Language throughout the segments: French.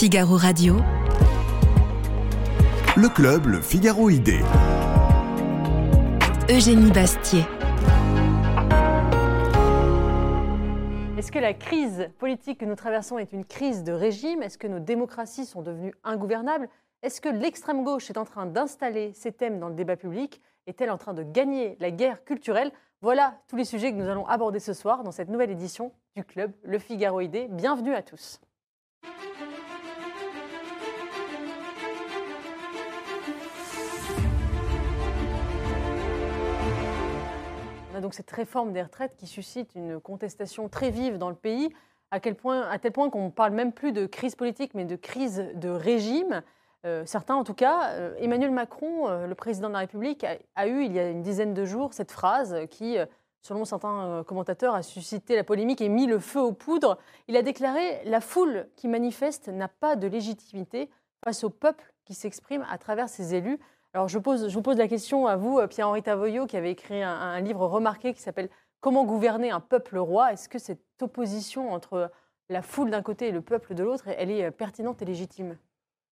Figaro Radio. Le club, le Figaro Idée. Eugénie Bastier. Est-ce que la crise politique que nous traversons est une crise de régime? Est-ce que nos démocraties sont devenues ingouvernables? Est-ce que l'extrême gauche est en train d'installer ces thèmes dans le débat public? Est-elle en train de gagner la guerre culturelle? Voilà tous les sujets que nous allons aborder ce soir dans cette nouvelle édition du club Le Figaro Idée. Bienvenue à tous. On a donc cette réforme des retraites qui suscite une contestation très vive dans le pays, à, tel point qu'on ne parle même plus de crise politique, mais de crise de régime. Euh, certains, en tout cas, euh, Emmanuel Macron, euh, le président de la République, a, eu il y a une dizaine de jours cette phrase qui, selon certains commentateurs, a suscité la polémique et mis le feu aux poudres. Il a déclaré La foule qui manifeste n'a pas de légitimité face au peuple qui s'exprime à travers ses élus. Alors je, pose, je, vous pose la question à vous, Pierre-Henri Tavoyot, qui avait écrit un, un livre remarqué qui s'appelle Comment gouverner un peuple roi Est-ce que cette opposition entre la foule d'un côté et le peuple de l'autre, elle est pertinente et légitime?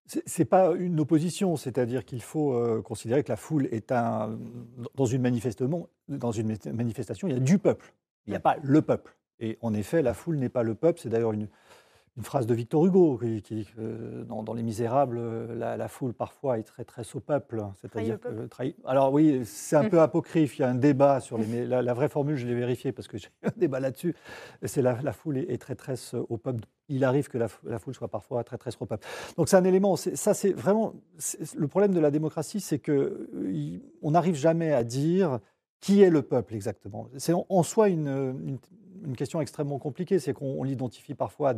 Ce n'est pas une opposition, c'est-à-dire qu'il faut euh, considérer que la foule est un. Dans une, dans une manifestation, il y a du peuple, il n'y a pas le peuple. Et en effet, la foule n'est pas le peuple, c'est d'ailleurs une, une phrase de Victor Hugo, qui, qui euh, dans, dans, Les Misérables, la, la, foule parfois est très très au peuple. C'est-à-dire que trahi... Alors oui, c'est un peu apocryphe. Il y a un débat sur les. La, la vraie formule, je l'ai vérifiée parce que j'ai eu un débat là-dessus. C'est la, la, foule est, est traîtresse au peuple. Il arrive que la, foule soit parfois traîtresse au peuple. Donc c'est un élément. Ça, c'est vraiment le problème de la démocratie, c'est que on n'arrive jamais à dire qui est le peuple exactement. C'est en, en, soi une, une, une, question extrêmement compliquée. C'est qu'on l'identifie parfois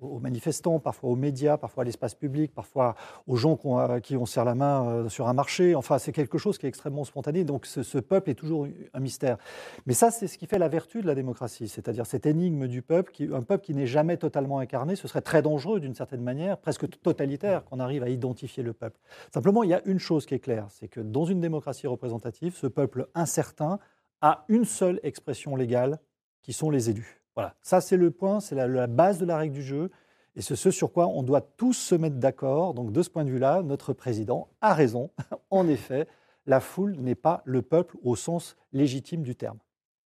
aux manifestants, parfois aux médias, parfois à l'espace public, parfois aux gens qui on serre la main sur un marché. Enfin, c'est quelque chose qui est extrêmement spontané. Donc, ce, peuple est toujours un mystère. Mais ça, c'est ce qui fait la vertu de la démocratie, c'est-à-dire cette énigme du peuple, un peuple qui n'est jamais totalement incarné. Ce serait très dangereux, d'une certaine manière, presque totalitaire, qu'on arrive à identifier le peuple. Simplement, il y a une chose qui est claire, c'est que dans une démocratie représentative, ce peuple incertain a une seule expression légale, qui sont les élus. Voilà, ça c'est le point, c'est la, la, base de la règle du jeu. Et c'est ce sur quoi on doit tous se mettre d'accord. Donc de ce point de vue-là, notre président a raison. en effet, la foule n'est pas le peuple au sens légitime du terme.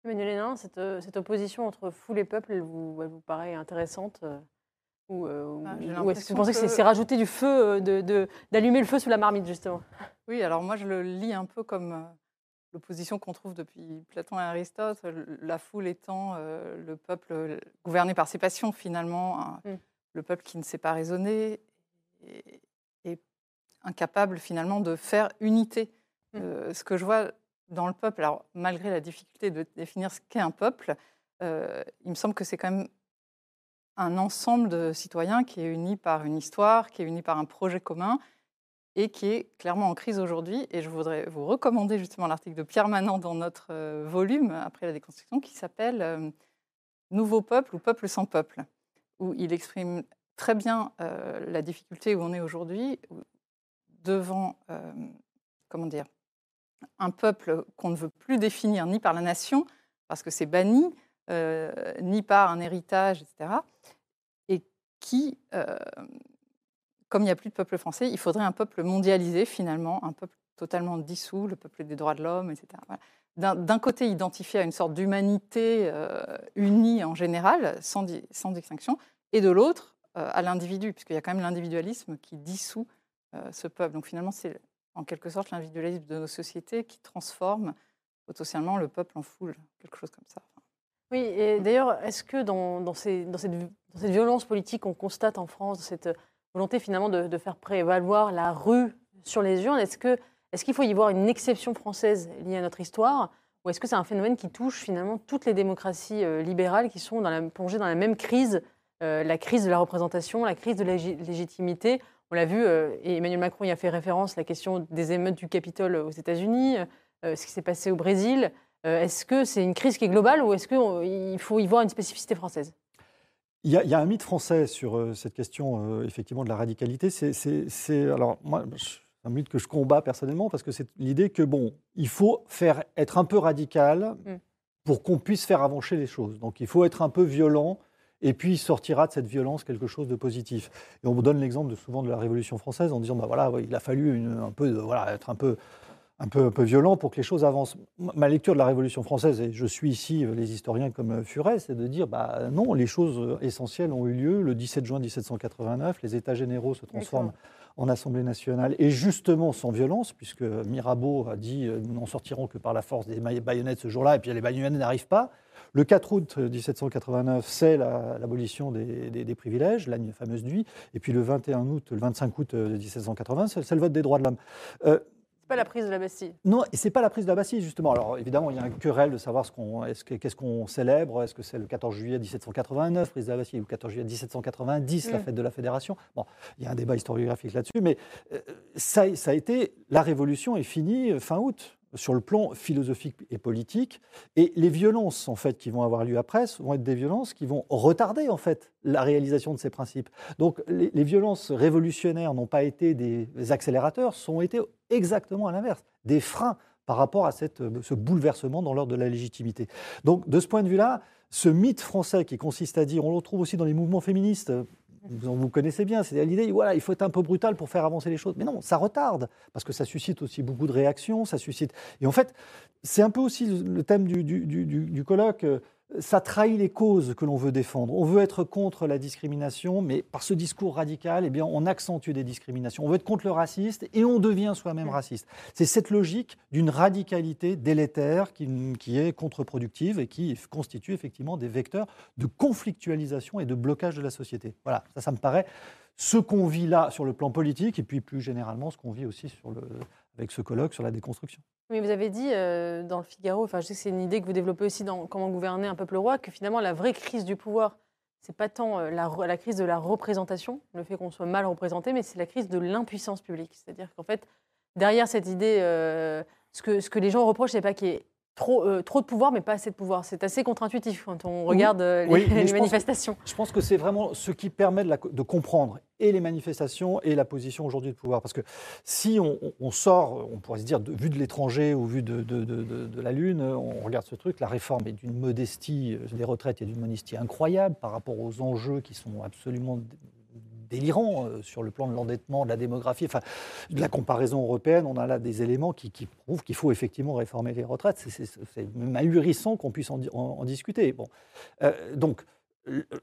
Emmanuel Hénin, cette, cette, opposition entre foule et peuple, elle vous, elle vous paraît intéressante ou, euh, ah, ou est-ce que vous pensez que, que c'est rajouter du feu, d'allumer de, de, le feu sous la marmite, justement? Oui, alors moi je le lis un peu comme l'opposition qu'on trouve depuis Platon et Aristote, la foule étant euh, le peuple gouverné par ses passions finalement, mm. le peuple qui ne sait pas raisonner et, et incapable finalement de faire unité. Mm. Euh, ce que je vois dans le peuple, alors malgré la difficulté de définir ce qu'est un peuple, euh, il me semble que c'est quand même un ensemble de citoyens qui est uni par une histoire, qui est uni par un projet commun et qui est clairement en crise aujourd'hui. Et je voudrais vous recommander justement l'article de Pierre Manant dans notre euh, volume, après la déconstruction, qui s'appelle euh, Nouveau peuple ou peuple sans peuple, où il exprime très bien euh, la difficulté où on est aujourd'hui devant, comment dire, un peuple qu'on ne veut plus définir ni par la nation, parce que c'est banni, ni par un héritage, etc., et qui comme il n'y a plus de peuple français, il faudrait un peuple mondialisé finalement, un peuple totalement dissous, le peuple des droits de l'homme, etc. D'un côté, identifié à une sorte d'humanité euh, unie en général, sans, di distinction, et de l'autre, euh, à l'individu, puisqu'il y a quand même l'individualisme qui dissout euh, ce peuple. Donc finalement, c'est en quelque sorte l'individualisme de nos sociétés qui transforme potentiellement le peuple en foule, quelque chose comme ça. Oui, et d'ailleurs, est-ce que dans, cette, violence politique qu'on constate en France, cette volonté finalement de, faire prévaloir la rue sur les urnes. Est-ce qu'il est qu'il faut y voir une exception française liée à notre histoire ou est-ce que c'est un phénomène qui touche finalement toutes les démocraties euh, libérales qui sont plongées dans la même crise, euh, la crise de la représentation, la crise de la légitimité? On l'a vu, euh, et Emmanuel Macron y a fait référence, la question des émeutes du Capitole aux États-Unis, euh, ce qui s'est passé au Brésil. Euh, est-ce que c'est une crise qui est globale ou est-ce qu'il faut y voir une spécificité française? Il y, a, il y, a un mythe français sur euh, cette question, euh, effectivement, de la radicalité. C'est, alors, moi, un mythe que je combats personnellement parce que c'est l'idée que, bon, il faut faire, être un peu radical mm. pour qu'on puisse faire avancer les choses. Donc, il faut être un peu violent et puis il sortira de cette violence quelque chose de positif. Et on me donne l'exemple de, souvent de la Révolution française en disant, bah voilà, il a fallu un peu, voilà, être un peu un peu, un peu violent pour que les choses avancent. Ma lecture de la Révolution française, et je suis ici euh, les historiens comme euh, Furet, c'est de dire bah non, les choses euh, essentielles ont eu lieu le 17 juin 1789, les États généraux se transforment en Assemblée nationale, et justement sans violence, puisque Mirabeau a dit nous n'en sortirons que par la force des baïonnettes ce jour-là, et puis les baïonnettes n'arrivent pas. Le 4 août 1789, c'est l'abolition des, des, privilèges, la fameuse nuit, et puis le 21 août, le 25 août 1780, c'est le vote des droits de l'homme. Euh, pas la prise de la Bastille. Non, et c'est pas la prise de la Bastille, justement. Alors, évidemment, il y a un querelle de savoir ce qu'on, est-ce qu'est-ce qu'on célèbre. Est-ce que c'est le 14 juillet 1789, prise de la Bastille, ou le 14 juillet 1790, la mm. fête de la Fédération Bon, il y a un débat historiographique là-dessus, mais euh, ça, ça a été. La Révolution est finie euh, fin août sur le plan philosophique et politique. Et les violences, en fait, qui vont avoir lieu après, vont être des violences qui vont retarder, en fait, la réalisation de ces principes. Donc, les, violences révolutionnaires n'ont pas été des accélérateurs, sont été exactement à l'inverse, des freins par rapport à cette, ce bouleversement dans l'ordre de la légitimité. Donc, de ce point de vue-là, ce mythe français qui consiste à dire, on le retrouve aussi dans les mouvements féministes, vous, connaissez bien, c'est l'idée, voilà, il faut être un peu brutal pour faire avancer les choses. Mais non, ça retarde, parce que ça suscite aussi beaucoup de réactions, ça suscite... Et en fait, c'est un peu aussi le thème du, du, du, du colloque, euh, ça trahit les causes que l'on veut défendre. On veut être contre la discrimination, mais par ce discours radical, eh bien, on accentue des discriminations. On veut être contre le raciste et on devient soi-même raciste. C'est cette logique d'une radicalité délétère qui, qui, est contre-productive et qui constitue effectivement des vecteurs de conflictualisation et de blocage de la société. Voilà, ça, ça me paraît ce qu'on vit là sur le plan politique et puis plus généralement ce qu'on vit aussi sur le, avec ce colloque sur la déconstruction. Vous avez dit euh, dans le Figaro, enfin, je sais que c'est une idée que vous développez aussi dans Comment gouverner un peuple roi, que finalement la vraie crise du pouvoir, c'est pas tant euh, la, la, crise de la représentation, le fait qu'on soit mal représenté, mais c'est la crise de l'impuissance publique. C'est-à-dire qu'en fait, derrière cette idée, euh, ce, que, ce que les gens reprochent, c'est pas qu'il y ait trop, euh, trop de pouvoir, mais pas assez de pouvoir. C'est assez contre-intuitif quand on regarde euh, les, manifestations. je pense que c'est vraiment ce qui permet de, comprendre et les manifestations et la position aujourd'hui de pouvoir. Parce que si on, sort, on pourrait se dire, vu de l'étranger ou vu de, de, la Lune, on regarde ce truc, la réforme est d'une modestie des retraites et d'une modestie incroyable par rapport aux enjeux qui sont absolument délirant euh, sur le plan de l'endettement, de la démographie, enfin, de la comparaison européenne. On a là des éléments qui, prouvent qu'il faut effectivement réformer les retraites. C'est même ahurissant qu'on puisse en, discuter. Bon. Euh, donc,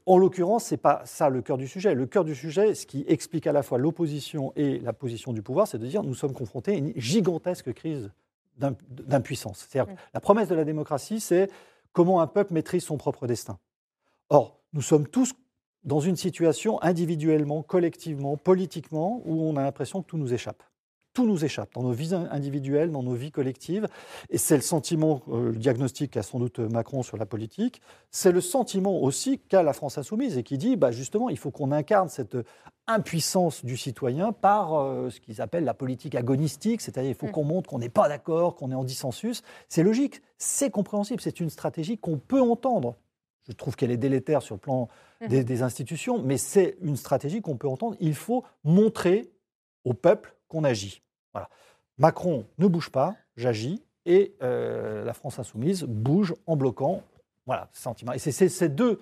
en l'occurrence, ce n'est pas ça le cœur du sujet. Le cœur du sujet, ce qui explique à la fois l'opposition et la position du pouvoir, c'est de dire nous sommes confrontés à une gigantesque crise d'impuissance. C'est-à-dire la promesse de la démocratie, c'est comment un peuple maîtrise son propre destin. Or, nous sommes tous dans une situation individuellement, collectivement, politiquement, où on a l'impression que tout nous échappe. Tout nous échappe dans nos vies individuelles, dans nos vies collectives. Et c'est le sentiment, euh, le diagnostic qu'a sans doute Macron sur la politique, c'est le sentiment aussi qu'a la France insoumise et qui dit, bah justement, il faut qu'on incarne cette impuissance du citoyen par euh, ce qu'ils appellent la politique agonistique, c'est-à-dire il faut mm. qu'on montre qu'on n'est pas d'accord, qu'on est en dissensus. C'est logique, c'est compréhensible, c'est une stratégie qu'on peut entendre. Je trouve qu'elle est délétère sur le plan Mhm. des, institutions, mais c'est une stratégie qu'on peut entendre. Il faut montrer au peuple qu'on agit. Voilà. Macron ne bouge pas, j'agis, et euh, la France insoumise bouge en bloquant. Voilà, sentiment. Et c'est ces deux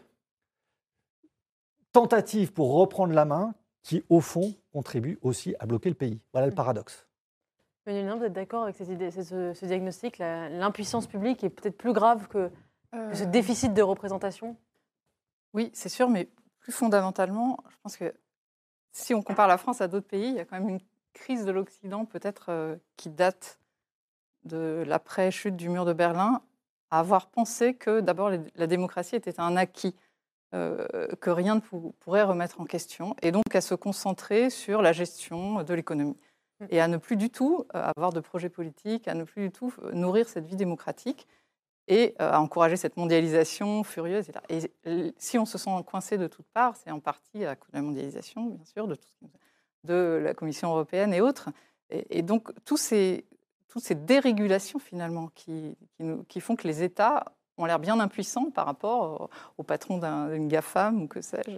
tentatives pour reprendre la main qui, au fond, contribuent aussi à bloquer le pays. Voilà le mhm. paradoxe. Manuel, vous êtes d'accord avec cette idée, ce, ce diagnostic L'impuissance publique est peut-être plus grave que, que ce euh. déficit de représentation oui, c'est sûr, mais plus fondamentalement, je pense que si on compare la France à d'autres pays, il y a quand même une crise de l'Occident peut-être euh, qui date de l'après-chute du mur de Berlin, à avoir pensé que d'abord la démocratie était un acquis, euh, que rien ne pourrait remettre en question, et donc à se concentrer sur la gestion de l'économie, mmh. et à ne plus du tout euh, avoir de projet politique, à ne plus du tout nourrir cette vie démocratique et euh, à encourager cette mondialisation furieuse. Et si on se sent coincé de toutes parts, c'est en partie à cause de la mondialisation, bien sûr, de, la Commission européenne et autres. Et, donc, tous ces, toutes ces dérégulations, finalement, qui font que les États ont l'air bien impuissants par rapport au, patron d'une GAFAM ou que sais-je.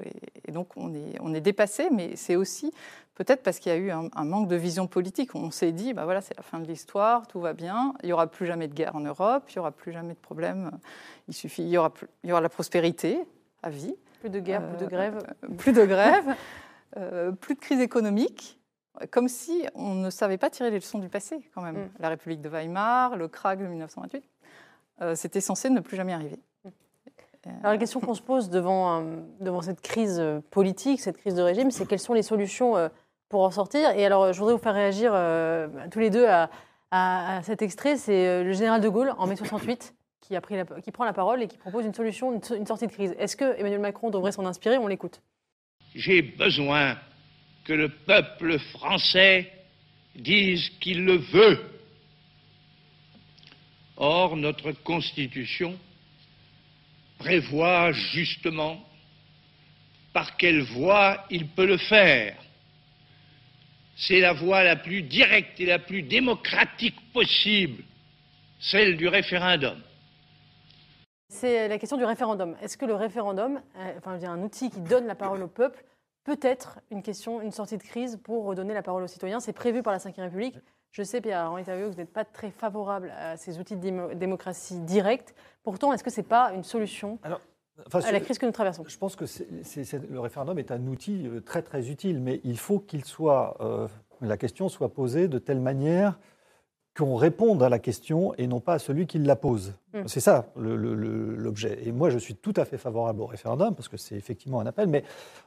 Et, donc, on est, on est dépassé, mais c'est aussi peut-être parce qu'il y a eu un, manque de vision politique. On s'est dit, bah voilà, c'est la fin de l'histoire, tout va bien, il n'y aura plus jamais de guerre en Europe, il n'y aura plus jamais de problème, il suffit, il y aura, il y aura la prospérité à vie. Plus de guerre, plus de grève. plus de grève, plus de crise économique comme si on ne savait pas tirer les leçons du passé, quand même. Mm. La République de Weimar, le krach de 1928, euh, c'était censé ne plus jamais arriver. Alors, la question qu'on se pose devant, euh, devant cette crise politique, cette crise de régime, c'est quelles sont les solutions euh, pour en sortir Et alors, je voudrais vous faire réagir tous les deux à, cet extrait. C'est le général de Gaulle, en mai 68, qui, a pris qui prend la parole et qui propose une solution, une, une sortie de crise. Est-ce que Emmanuel Macron devrait s'en inspirer? On l'écoute. J'ai besoin que le peuple français dise qu'il le veut. Or, notre Constitution prévoit justement par quelle voie il peut le faire. C'est la voie la plus directe et la plus démocratique possible, celle du référendum. C'est la question du référendum. Est-ce que le référendum, euh, enfin, un outil qui donne la parole au peuple, peut-être une question, une sortie de crise pour redonner la parole aux citoyens? C'est prévu par la Ve République. Je sais, Pierre henri que vous n'êtes pas très favorable à ces outils de démocratie directe. Pourtant, est-ce que ce n'est pas une solution à la crise que nous traversons? Je pense que le référendum est un outil euh, très très utile, mais il faut qu'il soit, euh, la question soit posée de telle manière qu'on réponde à la question et non pas à celui qui la pose. Mm. C'est ça l'objet. Et moi, je suis tout à fait favorable au référendum parce que c'est effectivement un appel, mais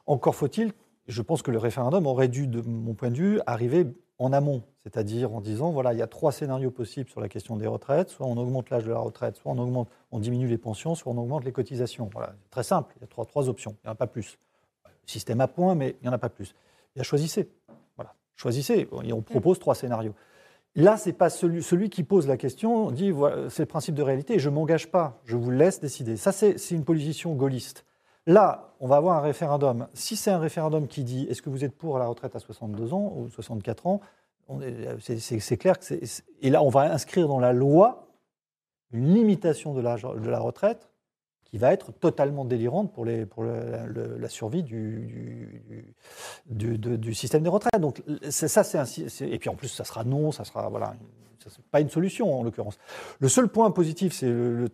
encore faut-il, je pense que le référendum aurait dû, de mon point de vue, arriver en amont, c'est-à-dire en disant voilà, il y a trois scénarios possibles sur la question des retraites, soit on augmente l'âge de la retraite, soit on augmente, on diminue les pensions, soit on augmente les cotisations. Voilà, très simple, il y a trois, trois options, il n'y en a pas plus. Système à point, mais il n'y en a pas plus. Il y a choisissez. Voilà, choisissez. Et on propose trois scénarios. Là, ce n'est pas celui, celui, qui pose la question, dit c'est le principe de réalité, je ne m'engage pas, je vous laisse décider. Ça, c'est une position gaulliste. Là, on va avoir un référendum. Si c'est un référendum qui dit est-ce que vous êtes pour la retraite à 62 ans ou 64 ans, c'est clair que c'est. Et là, on va inscrire dans la loi une limitation de l'âge de la retraite qui va être totalement délirante pour, la survie du, du, du, système des retraites. Donc ça, c'est et puis en plus, ça sera non, ça sera voilà, n'est pas une solution en l'occurrence. Le seul point positif, c'est le,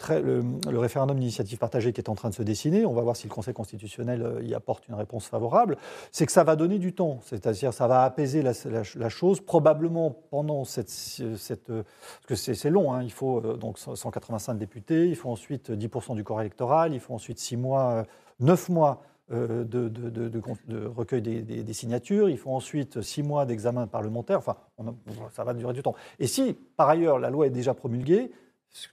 référendum d'initiative partagée qui est en train de se dessiner. On va voir si le Conseil constitutionnel euh, y apporte une réponse favorable. C'est que ça va donner du temps, c'est-à-dire ça va apaiser la, chose probablement pendant cette, cette euh, parce que c'est long. Hein. il faut euh, donc 185 députés, il faut ensuite 10% du corps électoral, il faut ensuite 6 mois, 9 mois euh, de, de, recueil des, signatures. Il faut ensuite six mois d'examen parlementaire. Enfin, ça va durer du temps. Et si, par ailleurs, la loi est déjà promulguée,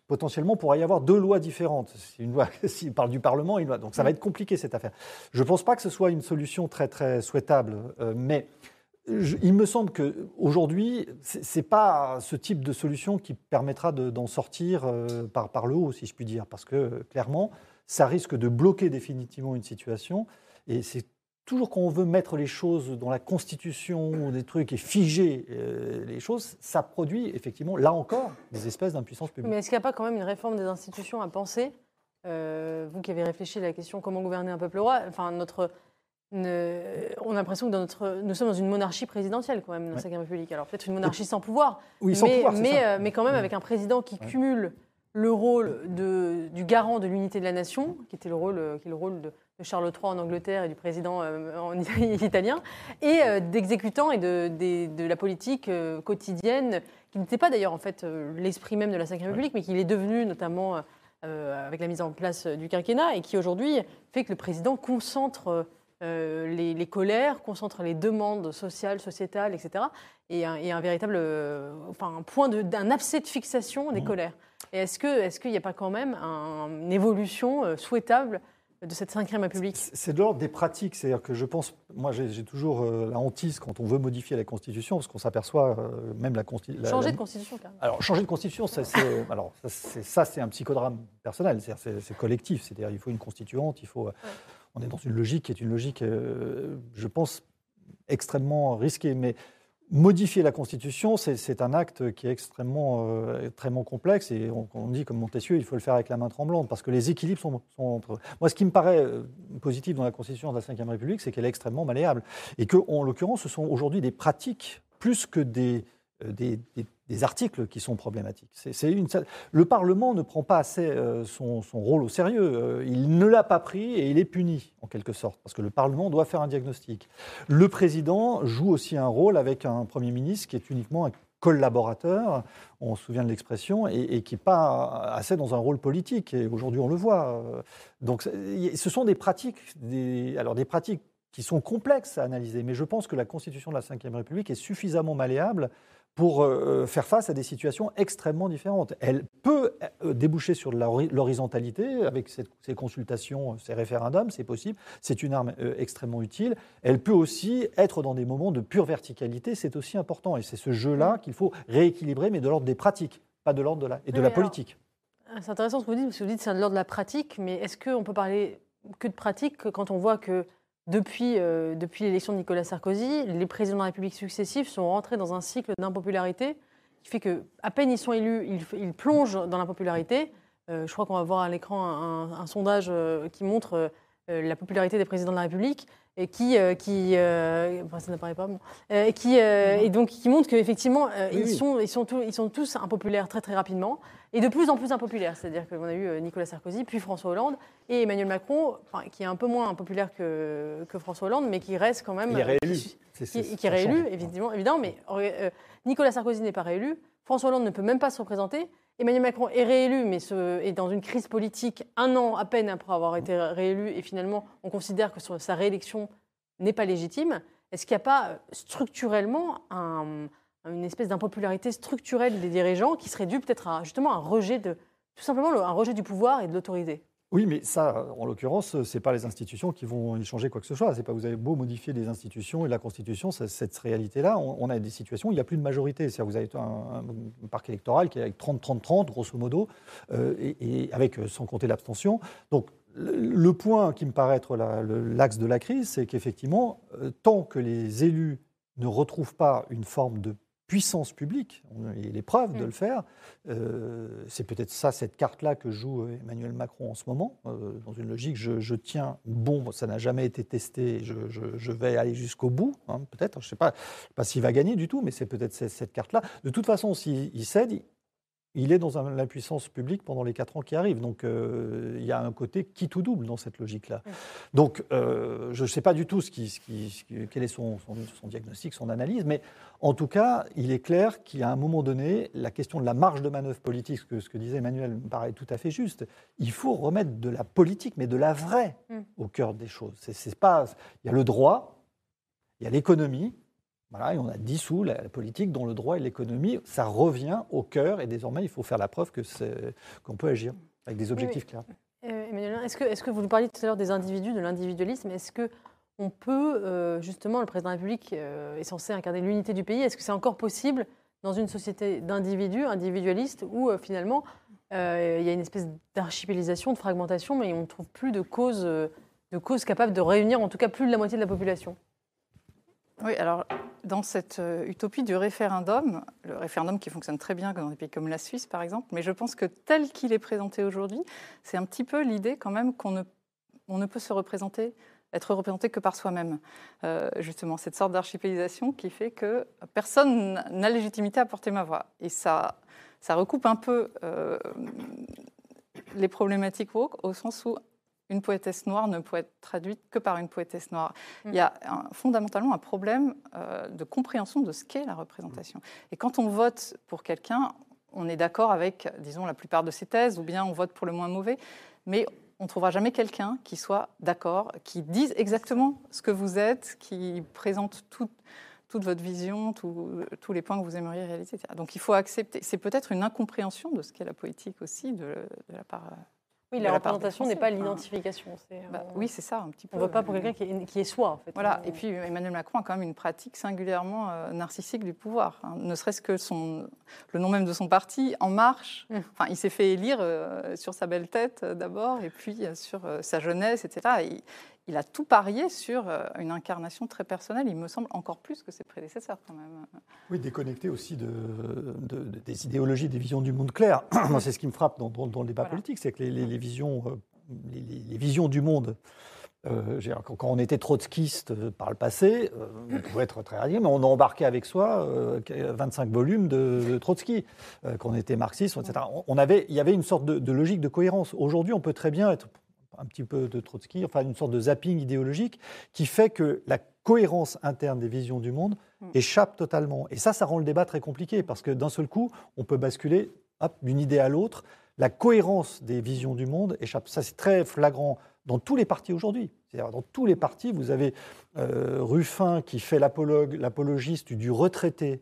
potentiellement, pourrait y avoir deux lois différentes. Une loi, s'il parle du Parlement, une loi. Donc ça va être compliqué, cette affaire. Je ne pense pas que ce soit une solution très, très souhaitable, euh, mais il me semble qu'aujourd'hui, ce n'est pas ce type de solution qui permettra d'en sortir euh, par, par le haut, si je puis dire, parce que clairement, ça risque de bloquer définitivement une situation. Et c'est toujours quand on veut mettre les choses dans la Constitution ou des trucs et figer euh, les choses, ça produit effectivement, là encore, des espèces d'impuissance publique. Mais est-ce qu'il n'y a pas quand même une réforme des institutions à penser euh, Vous qui avez réfléchi à la question comment gouverner un peuple roi, enfin, notre, on a l'impression que dans notre, nous sommes dans une monarchie présidentielle quand même, dans la République. Alors peut-être une monarchie sans pouvoir, oui, sans mais, pouvoir mais, euh, mais, quand même avec un président qui cumule le rôle de, du garant de l'unité de la nation, qui était le rôle, euh, qui est le rôle de, Charles III en Angleterre et du président euh, en italien, et euh, d'exécutant et de, de, la politique quotidienne, qui n'était pas d'ailleurs en fait l'esprit même de la Ve République, mais qui l'est devenu notamment avec la mise en place du quinquennat, et qui aujourd'hui fait que le président concentre les, les, colères, concentre les demandes sociales, sociétales, etc., et un, un véritable, enfin un point d'un abcès de fixation des mmh. colères. Et est-ce qu'il est n'y a pas quand même une évolution euh, souhaitable de cette cinquième République? C'est de l'ordre des pratiques. C'est-à-dire que je pense, moi j'ai toujours euh, la hantise quand on veut modifier la Constitution, parce qu'on s'aperçoit euh, même la Constitution. Changer de Constitution, quand même. Alors, changer de Constitution, ça, c'est, un psychodrame personnel, c'est, collectif. C'est-à-dire il faut une constituante, il faut. On est dans une logique qui est une logique, je pense, extrêmement risquée. Mais Modifier la Constitution, c'est un acte qui est extrêmement, euh, extrêmement complexe et on, dit comme Montesquieu, il faut le faire avec la main tremblante parce que les équilibres sont, entre. Moi, ce qui me paraît euh, positif dans la Constitution de la Ve République, c'est qu'elle est extrêmement malléable et que, en l'occurrence, ce sont aujourd'hui des pratiques plus que des euh, des, articles qui sont problématiques. Le Parlement ne prend pas assez euh, son, rôle au sérieux. Euh, il ne l'a pas pris et il est puni, en quelque sorte, parce que le Parlement doit faire un diagnostic. Le président joue aussi un rôle avec un Premier ministre qui est uniquement un collaborateur, on se souvient de l'expression, et, qui n'est pas assez dans un rôle politique. Et aujourd'hui, on le voit. Donc, ce sont des pratiques, des, alors des pratiques qui sont complexes à analyser, mais je pense que la Constitution de la Ve République est suffisamment malléable pour euh, faire face à des situations extrêmement différentes. Elle peut euh, déboucher sur l'horizontalité avec ces consultations, ces référendums, c'est possible, c'est une arme euh, extrêmement utile. Elle peut aussi être dans des moments de pure verticalité, c'est aussi important. Et c'est ce jeu-là qu'il faut rééquilibrer, mais de l'ordre des pratiques, pas de l'ordre de la, et de la politique. C'est intéressant ce que vous dites, parce que vous dites que c'est de l'ordre de la pratique, mais est-ce qu'on peut parler que de pratique quand on voit que depuis, euh, depuis l'élection de Nicolas Sarkozy, les présidents de la République successifs sont rentrés dans un cycle d'impopularité qui fait que à peine ils sont élus, ils, plongent dans l'impopularité. Euh, je crois qu'on va voir à l'écran un, sondage euh, qui montre la popularité des présidents de la République et qui, qui ça n'apparaît pas, qui, et donc qui montre qu'effectivement ils, Sont, ils, sont ils sont tous impopulaires très très rapidement et de plus en plus impopulaire. C'est-à-dire qu'on a eu euh, Nicolas Sarkozy, puis François Hollande, et Emmanuel Macron, qui est un peu moins impopulaire que, que François Hollande, mais qui reste quand même. Il est réélu. Qui, est, réélu, évidemment, évidemment mais euh, Nicolas Sarkozy n'est pas réélu, François Hollande ne peut même pas se représenter. Emmanuel Macron est réélu, mais est dans une crise politique un an à peine après avoir été réélu, et finalement, on considère que sa réélection n'est pas légitime. Est-ce qu'il n'y a pas euh, structurellement un, une espèce d'impopularité structurelle des dirigeants qui serait due peut-être à justement un rejet tout simplement un rejet du pouvoir et de l'autorité? Oui, mais ça, en l'occurrence, ce n'est pas les institutions qui vont y changer quoi que ce soit. C'est pas vous avez beau modifier des institutions et la Constitution, cette réalité-là, on, a des situations où il n'y a plus de majorité. C'est-à-dire vous avez un, parc électoral qui est avec 30-30-30, grosso modo, euh, et, avec euh, sans compter l'abstention. Donc le, point qui me paraît être l'axe de la crise, c'est qu'effectivement, euh, tant que les élus ne retrouvent pas une forme de puissance publique, il y a les preuves de mm. le faire. Euh, c'est peut-être ça, cette carte-là que joue Emmanuel Macron en ce moment, euh, dans une logique je, tiens bon, ça n'a jamais été testé, je, vais aller jusqu'au bout, hein, peut-être, je ne sais pas, pas s'il va gagner du tout, mais c'est peut-être cette, cette carte-là. De toute façon, s'il cède, il est dans l'impuissance publique pendant les quatre ans qui arrivent. Donc euh, il y a un côté qui tout double dans cette logique-là. Donc euh, je ne sais pas du tout ce qui, quel est son, diagnostic, son analyse, mais en tout cas, il est clair qu'à un moment donné, la question de la marge de manœuvre politique, ce que, ce que disait Emmanuel me paraît tout à fait juste, il faut remettre de la politique, mais de la vraie, mm. au cœur des choses. C'est, pas, il y a le droit, il y a l'économie, voilà, et on a dissous la, politique dont le droit et l'économie. Ça revient au cœur et désormais, il faut faire la preuve qu'on peut agir avec des objectifs clairs. Euh, Emmanuel, est-ce que, est que, vous nous parliez tout à l'heure des individus, de l'individualisme Est-ce que on peut, euh, justement, le président de la République euh, est censé incarner l'unité du pays? Est-ce que c'est encore possible dans une société d'individus, individualistes, où finalement il y a une espèce d'archipélisation, de fragmentation, mais on ne trouve plus de causes, de causes capables de réunir en tout cas plus de la moitié de la population? Oui, alors dans cette euh, utopie du référendum, le référendum qui fonctionne très bien dans des pays comme la Suisse par exemple, mais je pense que tel qu'il est présenté aujourd'hui, c'est un petit peu l'idée quand même qu'on ne, peut se représenter être représenté que par soi-même. Euh, justement, cette sorte d'archipélisation qui fait que personne n'a légitimité à porter ma voix. Et ça, ça recoupe un peu euh, les problématiques woke au sens où une poétesse noire ne peut être traduite que par une poétesse noire. Mm. Il y a fondamentalement un problème euh, de compréhension de ce qu'est la représentation. Et quand on vote pour quelqu'un, on est d'accord avec, disons, la plupart de ses thèses, ou bien on vote pour le moins mauvais, mais on ne trouvera jamais quelqu'un qui soit d'accord, qui dise exactement ce que vous êtes, qui présente toute votre vision, tous les points que vous aimeriez réaliser. Donc il faut accepter. C'est peut-être une incompréhension de ce qu'est la politique aussi de, de la part oui, la, représentation n'est pas l'identification. Bah, euh, oui, c'est ça, un petit peu. On ne veut pas pour quelqu'un qui, qui, est soi, en fait. Voilà, et puis Emmanuel Macron a quand même une pratique singulièrement euh, narcissique du pouvoir. Hein. Ne serait-ce que son, le nom même de son parti, En Marche. Mmh. Enfin, il s'est fait élire euh, sur sa belle tête d'abord, et puis sur sa jeunesse, etc il a tout parié sur euh, une incarnation très personnelle, il me semble encore plus que ses prédécesseurs quand même. Oui, déconnecté aussi de, des idéologies, des visions du monde clair. c'est ce qui me frappe dans, le débat politique, c'est que les, visions, euh, les, visions du monde Euh, quand on était trotskiste par le passé, euh, on pouvait être très radical, mais on embarquait avec soi 25 volumes de, Trotsky. quand on était marxiste, etc. On avait, il y avait une sorte de, logique de cohérence. Aujourd'hui, on peut très bien être un petit peu de Trotsky, enfin une sorte de zapping idéologique qui fait que la cohérence interne des visions du monde mm. échappe totalement. Et ça, ça rend le débat très compliqué parce que d'un seul coup, on peut basculer d'une idée à l'autre. La cohérence des visions du monde échappe. Ça, c'est très flagrant dans tous les partis aujourd'hui. C'est-à-dire dans tous les partis, vous avez euh, Ruffin qui fait l'apologiste du retraité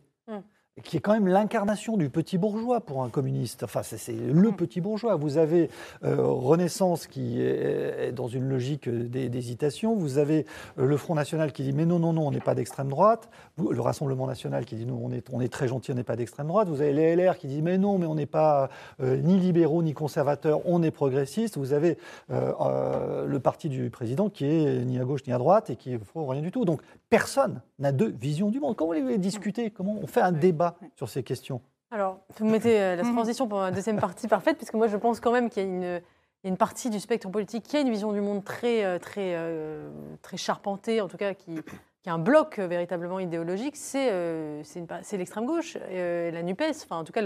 qui est quand même l'incarnation du petit bourgeois pour un communiste. Enfin, c'est le mm. petit bourgeois. Vous avez euh, Renaissance qui est, dans une logique d'hésitation. Vous avez euh, le Front National qui dit mais non, non, non, on n'est pas d'extrême droite. Le Rassemblement National qui dit nous, on est, on est très gentil, on n'est pas d'extrême droite. Vous avez les LR qui disent mais non, mais on n'est pas euh, ni libéraux ni conservateurs, on est progressiste. Vous avez le parti du président qui est ni à gauche ni à droite et qui ne faut rien du tout. Donc personne n'a deux visions du monde. Comment vous les discuter Comment on fait un débat sur ces questions? Alors, vous mettez euh, la transition pour la deuxième partie parfaite, puisque moi je pense quand même qu'il y a une, une partie du spectre politique qui a une vision du monde très, euh, très, euh, très charpentée, en tout cas qui, qui a un bloc véritablement idéologique, c'est l'extrême gauche, la NUPES. Enfin, en tout cas,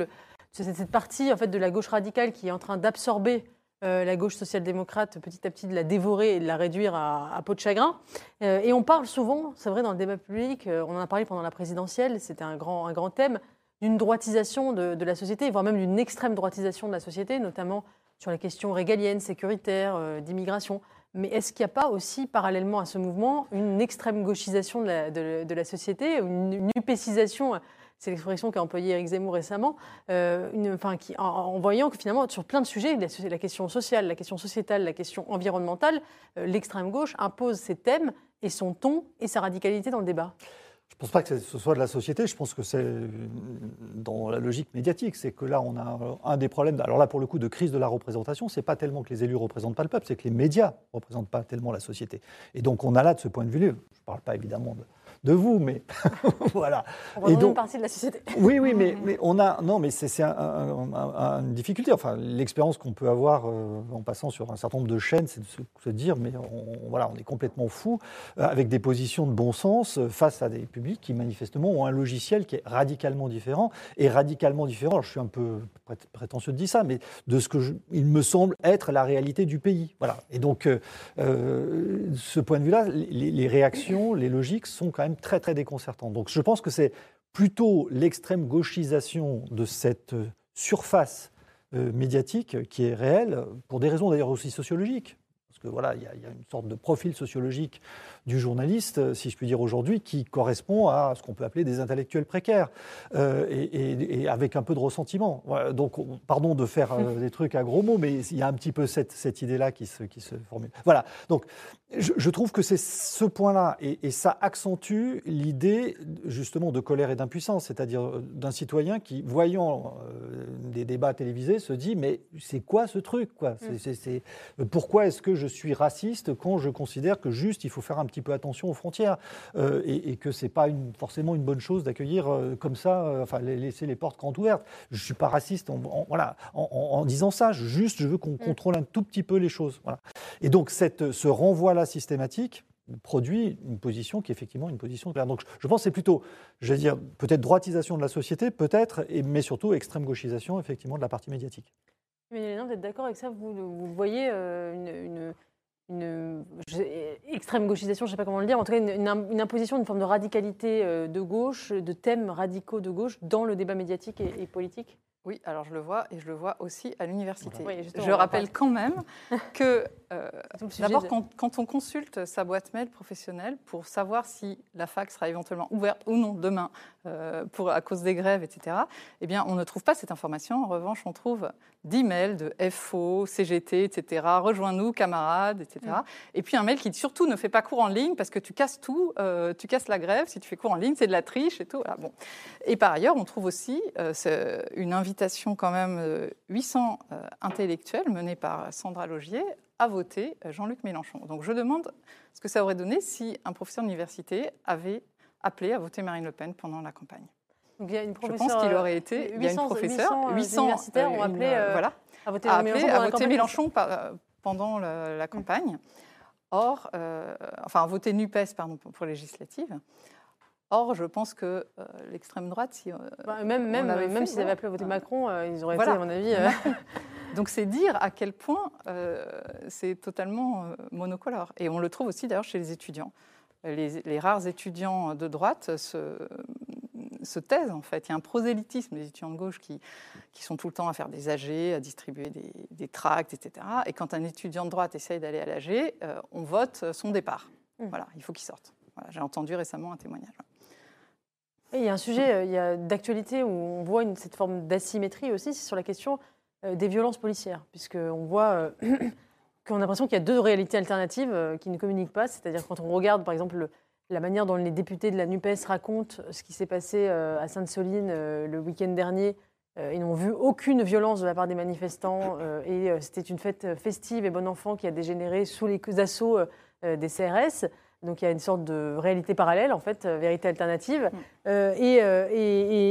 c'est cette partie en fait, de la gauche radicale qui est en train d'absorber euh, la gauche social-démocrate petit à petit de la dévorer et de la réduire à, peau de chagrin. Euh, et on parle souvent, c'est vrai, dans le débat public, euh, on en a parlé pendant la présidentielle, c'était un grand, un grand thème, d'une droitisation de, la société, voire même d'une extrême droitisation de la société, notamment sur les questions régaliennes, sécuritaires, d'immigration. Mais est-ce qu'il n'y a pas aussi, parallèlement à ce mouvement, une extrême gauchisation de la, société, une, upécisation c'est l'expression qu'a employée Eric Zemmour récemment, euh, en, voyant que finalement, sur plein de sujets, la, question sociale, la question sociétale, la question environnementale, euh, l'extrême gauche impose ses thèmes et son ton et sa radicalité dans le débat. Je ne pense pas que ce soit de la société, je pense que c'est dans la logique médiatique. C'est que là, on a un des problèmes, alors là, pour le coup, de crise de la représentation, c'est pas tellement que les élus ne représentent pas le peuple, c'est que les médias ne représentent pas tellement la société. Et donc, on a là, de ce point de vue, je ne parle pas évidemment de de vous, mais voilà. On et donc, une partie de la société. Oui, oui, mais, mais on a non, mais c'est une difficulté. Enfin, l'expérience qu'on peut avoir euh, en passant sur un certain nombre de chaînes, c'est de se, dire, mais on, voilà, on est complètement fou euh, avec des positions de bon sens euh, face à des publics qui manifestement ont un logiciel qui est radicalement différent et radicalement différent. je suis un peu prétentieux de dire ça, mais de ce que il me semble être la réalité du pays. Voilà. Et donc, ce point de vue-là, les, les réactions, les logiques sont quand même très très déconcertant. Donc je pense que c'est plutôt l'extrême gauchisation de cette surface euh, médiatique qui est réelle, pour des raisons d'ailleurs aussi sociologiques. Parce que voilà, il y, a une sorte de profil sociologique du journaliste, si je puis dire aujourd'hui, qui correspond à ce qu'on peut appeler des intellectuels précaires, euh, et, avec un peu de ressentiment. donc, pardon de faire euh, des trucs à gros mots, mais il y a un petit peu cette, cette idée-là qui se, qui se formule. Voilà, donc je, trouve que c'est ce point-là, et, ça accentue l'idée justement de colère et d'impuissance, c'est-à-dire euh, d'un citoyen qui, voyant des débats télévisés, se dit mais c'est quoi ce truc quoi? C'est, Pourquoi est-ce que je suis raciste quand je considère que juste il faut faire un petit petit peu attention aux frontières euh, et, que c'est pas une, forcément une bonne chose d'accueillir euh, comme ça, euh, enfin laisser les portes grandes ouvertes. Je suis pas raciste en, voilà, en, disant ça, juste je veux qu'on mm. contrôle un tout petit peu les choses. Voilà. Et donc cette, ce renvoi-là systématique produit une position qui est effectivement une position claire. Donc je pense que c'est plutôt, je vais dire, peut-être droitisation de la société, peut-être, mais surtout extrême gauchisation effectivement de la partie médiatique. Mais vous êtes d'accord avec ça? Vous, vous voyez une une extrême gauchisation, je ne sais pas comment le dire, en tout cas une, imposition d'une forme de radicalité euh, de gauche, de thèmes radicaux de gauche dans le débat médiatique et politique oui, alors je le vois et je le vois aussi à l'université. je rappelle quand même que euh, d'abord quand, on consulte sa boîte mail professionnelle pour savoir si la fac sera éventuellement ouverte ou non demain euh, pour, à cause des grèves, etc., eh bien on ne trouve pas cette information. En revanche, on trouve 10 mails de FO, CGT, etc. Rejoins-nous, camarades, etc. Mm. Et puis un mail qui surtout ne fait pas cours en ligne parce que tu casses tout, euh, tu casses la grève. Si tu fais cours en ligne, c'est de la triche et tout. Bon. Et par ailleurs, on trouve aussi une invitation quand même 800 euh, euh, intellectuels menés par Sandra Logier à voter euh, Jean-Luc Mélenchon. Donc je demande ce que ça aurait donné si un professeur d'université avait appelé à voter Marine Le Pen pendant la campagne. Donc, il y a une je pense qu'il aurait été, 800, il y a une professeure, 800, universitaires ont appelé, voilà, à voter, Mélenchon, à voter Mélenchon pendant la, campagne. Or, euh, enfin, voter NUPES pardon, pour, pour législative. Or, je pense que euh, l'extrême droite, si, euh, Bah, même même, même s'ils avaient appelé à voter Macron, euh, ils auraient Voilà. été, à mon avis. Donc c'est dire à quel point c'est totalement monocolore. Et on le trouve aussi d'ailleurs chez les étudiants. Les, les rares étudiants de droite se, se taisent en fait. Il y a un prosélytisme des étudiants de gauche qui, qui sont tout le temps à faire des AG, à distribuer des, des tracts, etc. Et quand un étudiant de droite essaye d'aller à l'AG, euh, on vote son départ. Mm. Voilà, il faut qu'il sorte. Voilà, J'ai entendu récemment un témoignage. Il y a un sujet euh, d'actualité où on voit cette forme d'asymétrie aussi, c'est sur la question euh, des violences policières, puisqu'on voit euh, qu'on a l'impression qu'il y a deux réalités alternatives qui ne communiquent pas. C'est-à-dire quand on regarde, par exemple, le- la manière dont les députés de la NUPES racontent ce qui s'est passé à Sainte-Soline le week-end dernier, ils n'ont vu aucune violence de la part des manifestants et c'était une fête festive et bon enfant qui a dégénéré sous les assauts des CRS. Donc il y a une sorte de réalité parallèle, en fait, euh, vérité alternative. Euh, et, euh, et-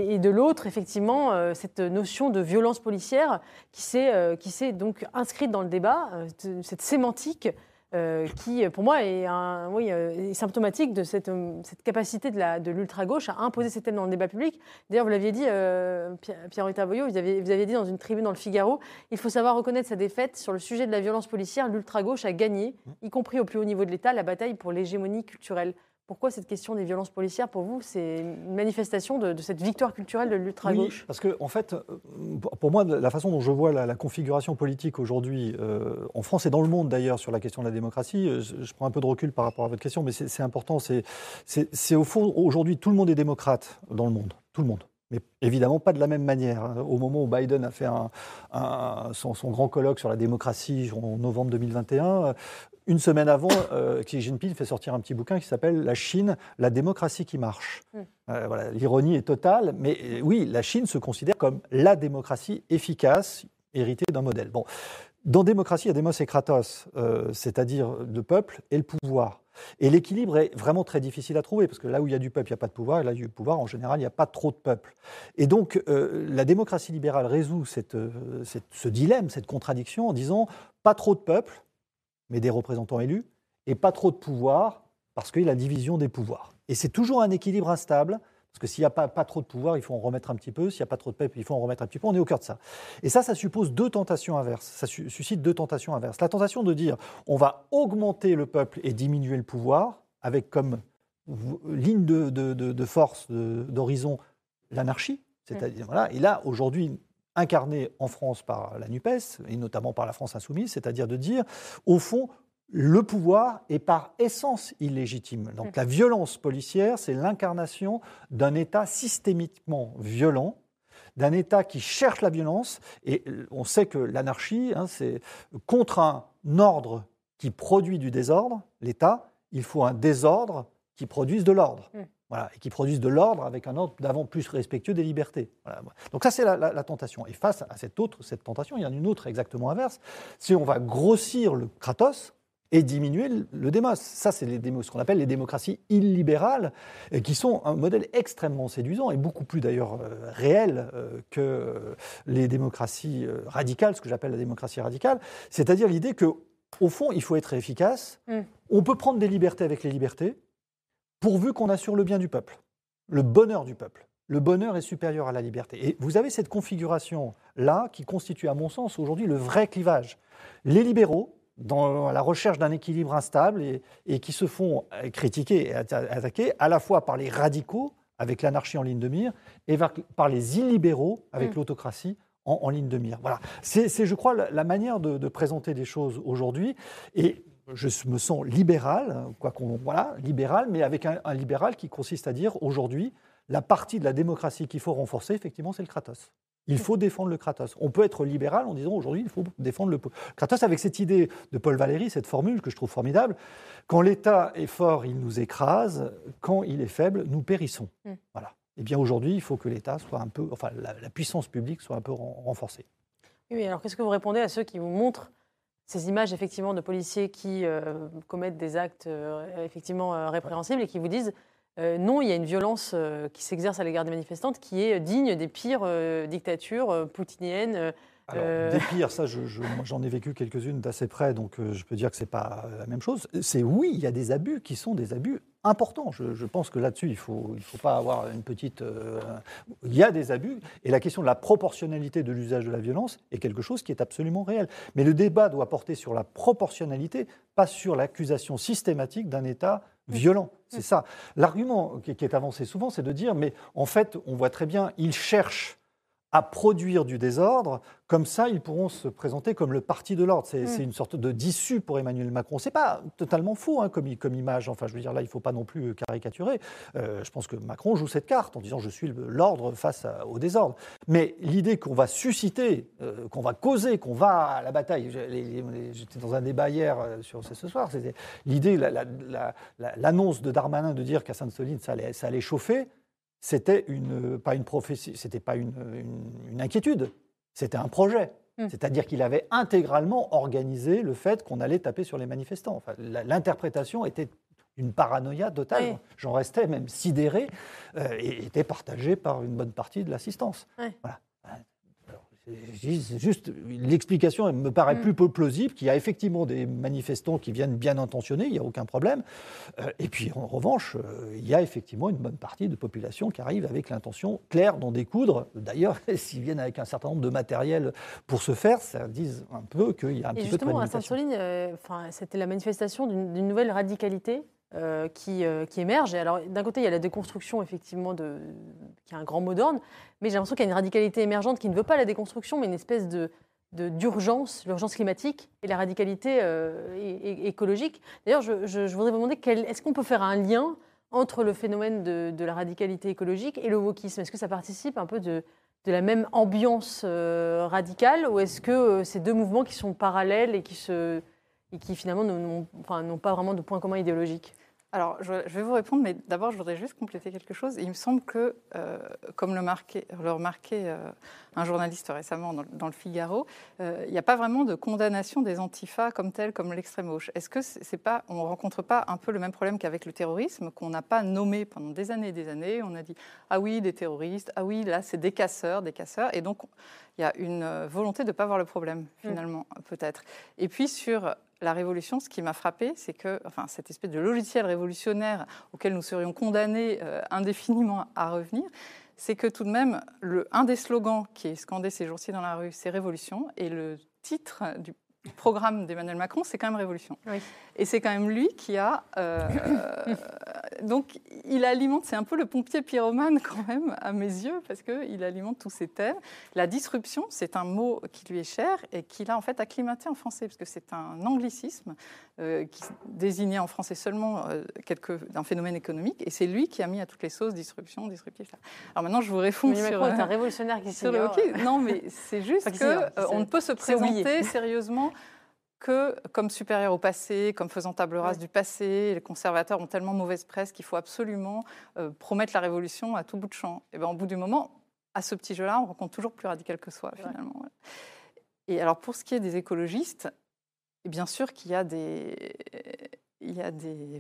et- et de l'autre, effectivement, euh, cette notion de violence policière qui s'est euh, donc inscrite dans le débat, euh, cette sémantique euh, qui, pour moi, est, un, euh, symptomatique de cette, euh, capacité de l'ultra-gauche à imposer ses thèmes dans le débat public. D'ailleurs, vous l'aviez dit, euh, Pierre- Pierre Boyot, vous aviez, vous aviez dit dans une tribune dans le Figaro, il faut savoir reconnaître sa défaite sur le sujet de la violence policière. L'ultra-gauche a gagné, y compris au plus haut niveau de l'État, la bataille pour l'hégémonie culturelle. Pourquoi cette question des violences policières, pour vous, c'est une manifestation de, cette victoire culturelle de l'ultra-gauche Oui, parce que en fait, euh, pour moi, la façon dont je vois la, configuration politique aujourd'hui, euh, en France et dans le monde d'ailleurs, sur la question de la démocratie, euh, je, prends un peu de recul par rapport à votre question, mais c'est important. C'est au fond, aujourd'hui, tout le monde est démocrate dans le monde. Tout le monde. Mais évidemment pas de la même manière. hein. Au moment où Biden a fait son, grand colloque sur la démocratie en novembre 2021, euh, une semaine avant, euh, Xi Jinping fait sortir un petit bouquin qui s'appelle La Chine, la démocratie qui marche. Euh, voilà, L'ironie est totale, mais euh, oui, la Chine se considère comme la démocratie efficace, héritée d'un modèle. Bon, dans démocratie, il y a démos et kratos, euh, c'est-à-dire le peuple et le pouvoir. Et l'équilibre est vraiment très difficile à trouver, parce que là où il y a du peuple, il n'y a pas de pouvoir, et là où il y a du pouvoir, en général, il n'y a pas trop de peuple. Et donc, euh, la démocratie libérale résout cette, euh, cette- ce dilemme, cette contradiction, en disant pas trop de peuple, mais des représentants élus, et pas trop de pouvoir, parce qu'il y a la division des pouvoirs. Et c'est toujours un équilibre instable, parce que s'il n'y a pas, pas trop de pouvoir, il faut en remettre un petit peu, s'il n'y a pas trop de peuple, il faut en remettre un petit peu, on est au cœur de ça. Et ça, ça suppose deux tentations inverses, ça su- suscite deux tentations inverses. La tentation de dire, on va augmenter le peuple et diminuer le pouvoir, avec comme ligne de, de- de- de force, d'horizon, l'anarchie. C'est-à-dire, voilà. Et là, aujourd'hui, incarné en France par la NUPES, et notamment par la France insoumise, c'est-à-dire de dire, au fond, le pouvoir est par essence illégitime. Donc la violence policière, c'est l'incarnation d'un État systémiquement violent, d'un État qui cherche la violence. Et euh, on sait que l'anarchie, hein, c'est contre un ordre qui produit du désordre, l'État, il faut un désordre qui produise de l'ordre. Voilà, et qui produise de l'ordre avec un ordre d'avant plus respectueux des libertés. Voilà. Donc ça, c'est la, la- la tentation. Et face à cette autre, cette tentation, il y en a une autre exactement inverse. Si on va grossir le Kratos et diminuer le, le démos. Ça, c'est les démos, ce qu'on appelle les démocraties illibérales, et qui sont un modèle extrêmement séduisant et beaucoup plus d'ailleurs euh, réel euh, que euh, les démocraties euh, radicales, ce que j'appelle la démocratie radicale. C'est-à-dire l'idée que, au fond, il faut être efficace. Mm. On peut prendre des libertés avec les libertés, pourvu qu'on assure le bien du peuple, le bonheur du peuple. Le bonheur est supérieur à la liberté. Et vous avez cette configuration-là qui constitue, à mon sens, aujourd'hui le vrai clivage. Les libéraux, dans la recherche d'un équilibre instable et, et qui se font euh, critiquer et atta- attaquer à la fois par les radicaux, avec l'anarchie en ligne de mire, et par, les illibéraux, avec Mm. l'autocratie en, en ligne de mire. Voilà. C'est, c'est, je crois, la, la manière de, de présenter les choses aujourd'hui. Et je me sens libéral, quoi qu'on, voilà, libéral, mais avec un, un libéral qui consiste à dire aujourd'hui, la partie de la démocratie qu'il faut renforcer, effectivement, c'est le Kratos. Il faut défendre le Kratos. On peut être libéral en disant aujourd'hui, il faut défendre le Kratos avec cette idée de Paul Valéry, cette formule que je trouve formidable. Quand l'État est fort, il nous écrase. Quand il est faible, nous périssons. Mm. Voilà. Eh bien, aujourd'hui, il faut que l'État soit un peu, enfin, la, la puissance publique soit un peu ren- renforcée. Oui, alors qu'est-ce que vous répondez à ceux qui vous montrent ces images effectivement de policiers qui euh, commettent des actes euh, effectivement euh, répréhensibles et qui vous disent non, il y a une violence qui s'exerce à l'égard des manifestantes qui est digne des pires dictatures poutiniennes, Alors, Euh, des pires, ça, je- je- moi, j'en ai vécu quelques-unes d'assez près, donc euh, je peux dire que c'est pas la même chose. C'est oui, il y a des abus qui sont des abus importants. Je, je pense que là-dessus, il faut, il faut pas avoir une petite. euh, il y a des abus, et la question de la proportionnalité de l'usage de la violence est quelque chose qui est absolument réel. Mais le débat doit porter sur la proportionnalité, pas sur l'accusation systématique d'un État violent. C'est ça. L'argument qui, qui est avancé souvent, c'est de dire, mais en fait, on voit très bien, ils cherchent à produire du désordre, comme ça ils pourront se présenter comme le parti de l'ordre. C'est c'est une sorte de d'issue pour Emmanuel Macron. C'est pas totalement faux hein, comme, comme image. Enfin, je veux dire là, il faut pas non plus euh, caricaturer. Euh, je pense que Macron joue cette carte en disant je suis l'ordre face à- au désordre. Mais l'idée qu'on va susciter, euh, qu'on va causer, qu'on va à la bataille. J'étais dans un débat hier euh, sur ce soir. C'était l'idée, la- la- la- la- l'annonce de Darmanin de dire qu'à Sainte-Soline ça allait, ça allait chauffer c'était une, pas une prophétie, c'était pas une, une- une inquiétude, c'était un projet. Mm. C'est-à-dire qu'il avait intégralement organisé le fait qu'on allait taper sur les manifestants. Enfin, L'interprétation était une paranoïa totale. Oui. J'en restais même sidéré euh, et était partagée par une bonne partie de l'assistance. Oui. Voilà. Juste l'explication me paraît Mm. plus peu plausible qu'il y a effectivement des manifestants qui viennent bien intentionnés, il n'y a aucun problème. Euh, et puis en revanche, euh, il y a effectivement une bonne partie de population qui arrive avec l'intention claire d'en découdre. D'ailleurs, s'ils viennent avec un certain nombre de matériel pour ce faire, ça dit un peu qu'il y a un Et petit peu de justement, à. Sainte-Soline, euh, c'était la manifestation d'une nouvelle radicalité euh, qui, euh, émerge. Alors, d'un côté, il y a la déconstruction, effectivement, qui est un grand mot d'ordre, mais j'ai l'impression qu'il y a une radicalité émergente qui ne veut pas la déconstruction, mais une espèce de d'urgence, l'urgence climatique et la radicalité euh, écologique. D'ailleurs, je, voudrais vous demander, est-ce qu'on peut faire un lien entre le phénomène de, la radicalité écologique et le wokisme? Est-ce que ça participe un peu de, la même ambiance euh, radicale ou est-ce que euh, c'est deux mouvements qui sont parallèles et qui, se, et qui finalement n'ont n'ont pas vraiment de point commun idéologique? Alors, je, vais vous répondre, mais d'abord, je voudrais juste compléter quelque chose. Il me semble que, euh, comme le, marquait, le remarquait euh, un journaliste récemment dans, dans le Figaro, euh, il n'y a pas vraiment de condamnation des antifas comme tels, comme l'extrême gauche. Est-ce que c'est pas, on ne rencontre pas un peu le même problème qu'avec le terrorisme, qu'on n'a pas nommé pendant des années et des années On a dit ah oui, des terroristes, ah oui, là, c'est des casseurs, des casseurs, et donc il y a une volonté de ne pas voir le problème finalement, peut-être. Et puis sur la révolution, ce qui m'a frappé, c'est que, enfin, cette espèce de logiciel révolutionnaire auquel nous serions condamnés euh, indéfiniment à revenir, c'est que tout de même, un des slogans qui est scandé ces jours-ci dans la rue, c'est Révolution, et le titre du programme d'Emmanuel Macron, c'est quand même Révolution. Et c'est quand même lui qui a... euh, donc, il alimente, c'est un peu le pompier pyromane quand même, à mes yeux, parce qu'il alimente tous ces thèmes. La disruption, c'est un mot qui lui est cher et qu'il a en fait acclimaté en français, parce que c'est un anglicisme euh, qui désignait en français seulement euh, quelque, un phénomène économique, et c'est lui qui a mis à toutes les sauces disruption, disruptif. Alors maintenant, je vous réponds sur... Macron est euh, un révolutionnaire qui sur le hockey? Non, mais c'est juste que s'ignore, euh, ne peut se présenter sérieusement que comme supérieur au passé, comme faisant table rase du passé. Les conservateurs ont tellement mauvaise presse qu'il faut absolument euh, promettre la révolution à tout bout de champ. Et ben, au bout du moment, à ce petit jeu-là, on rencontre toujours plus radical que soi, finalement. ouais. Et alors, pour ce qui est des écologistes, et bien sûr qu'il y a des, il y a des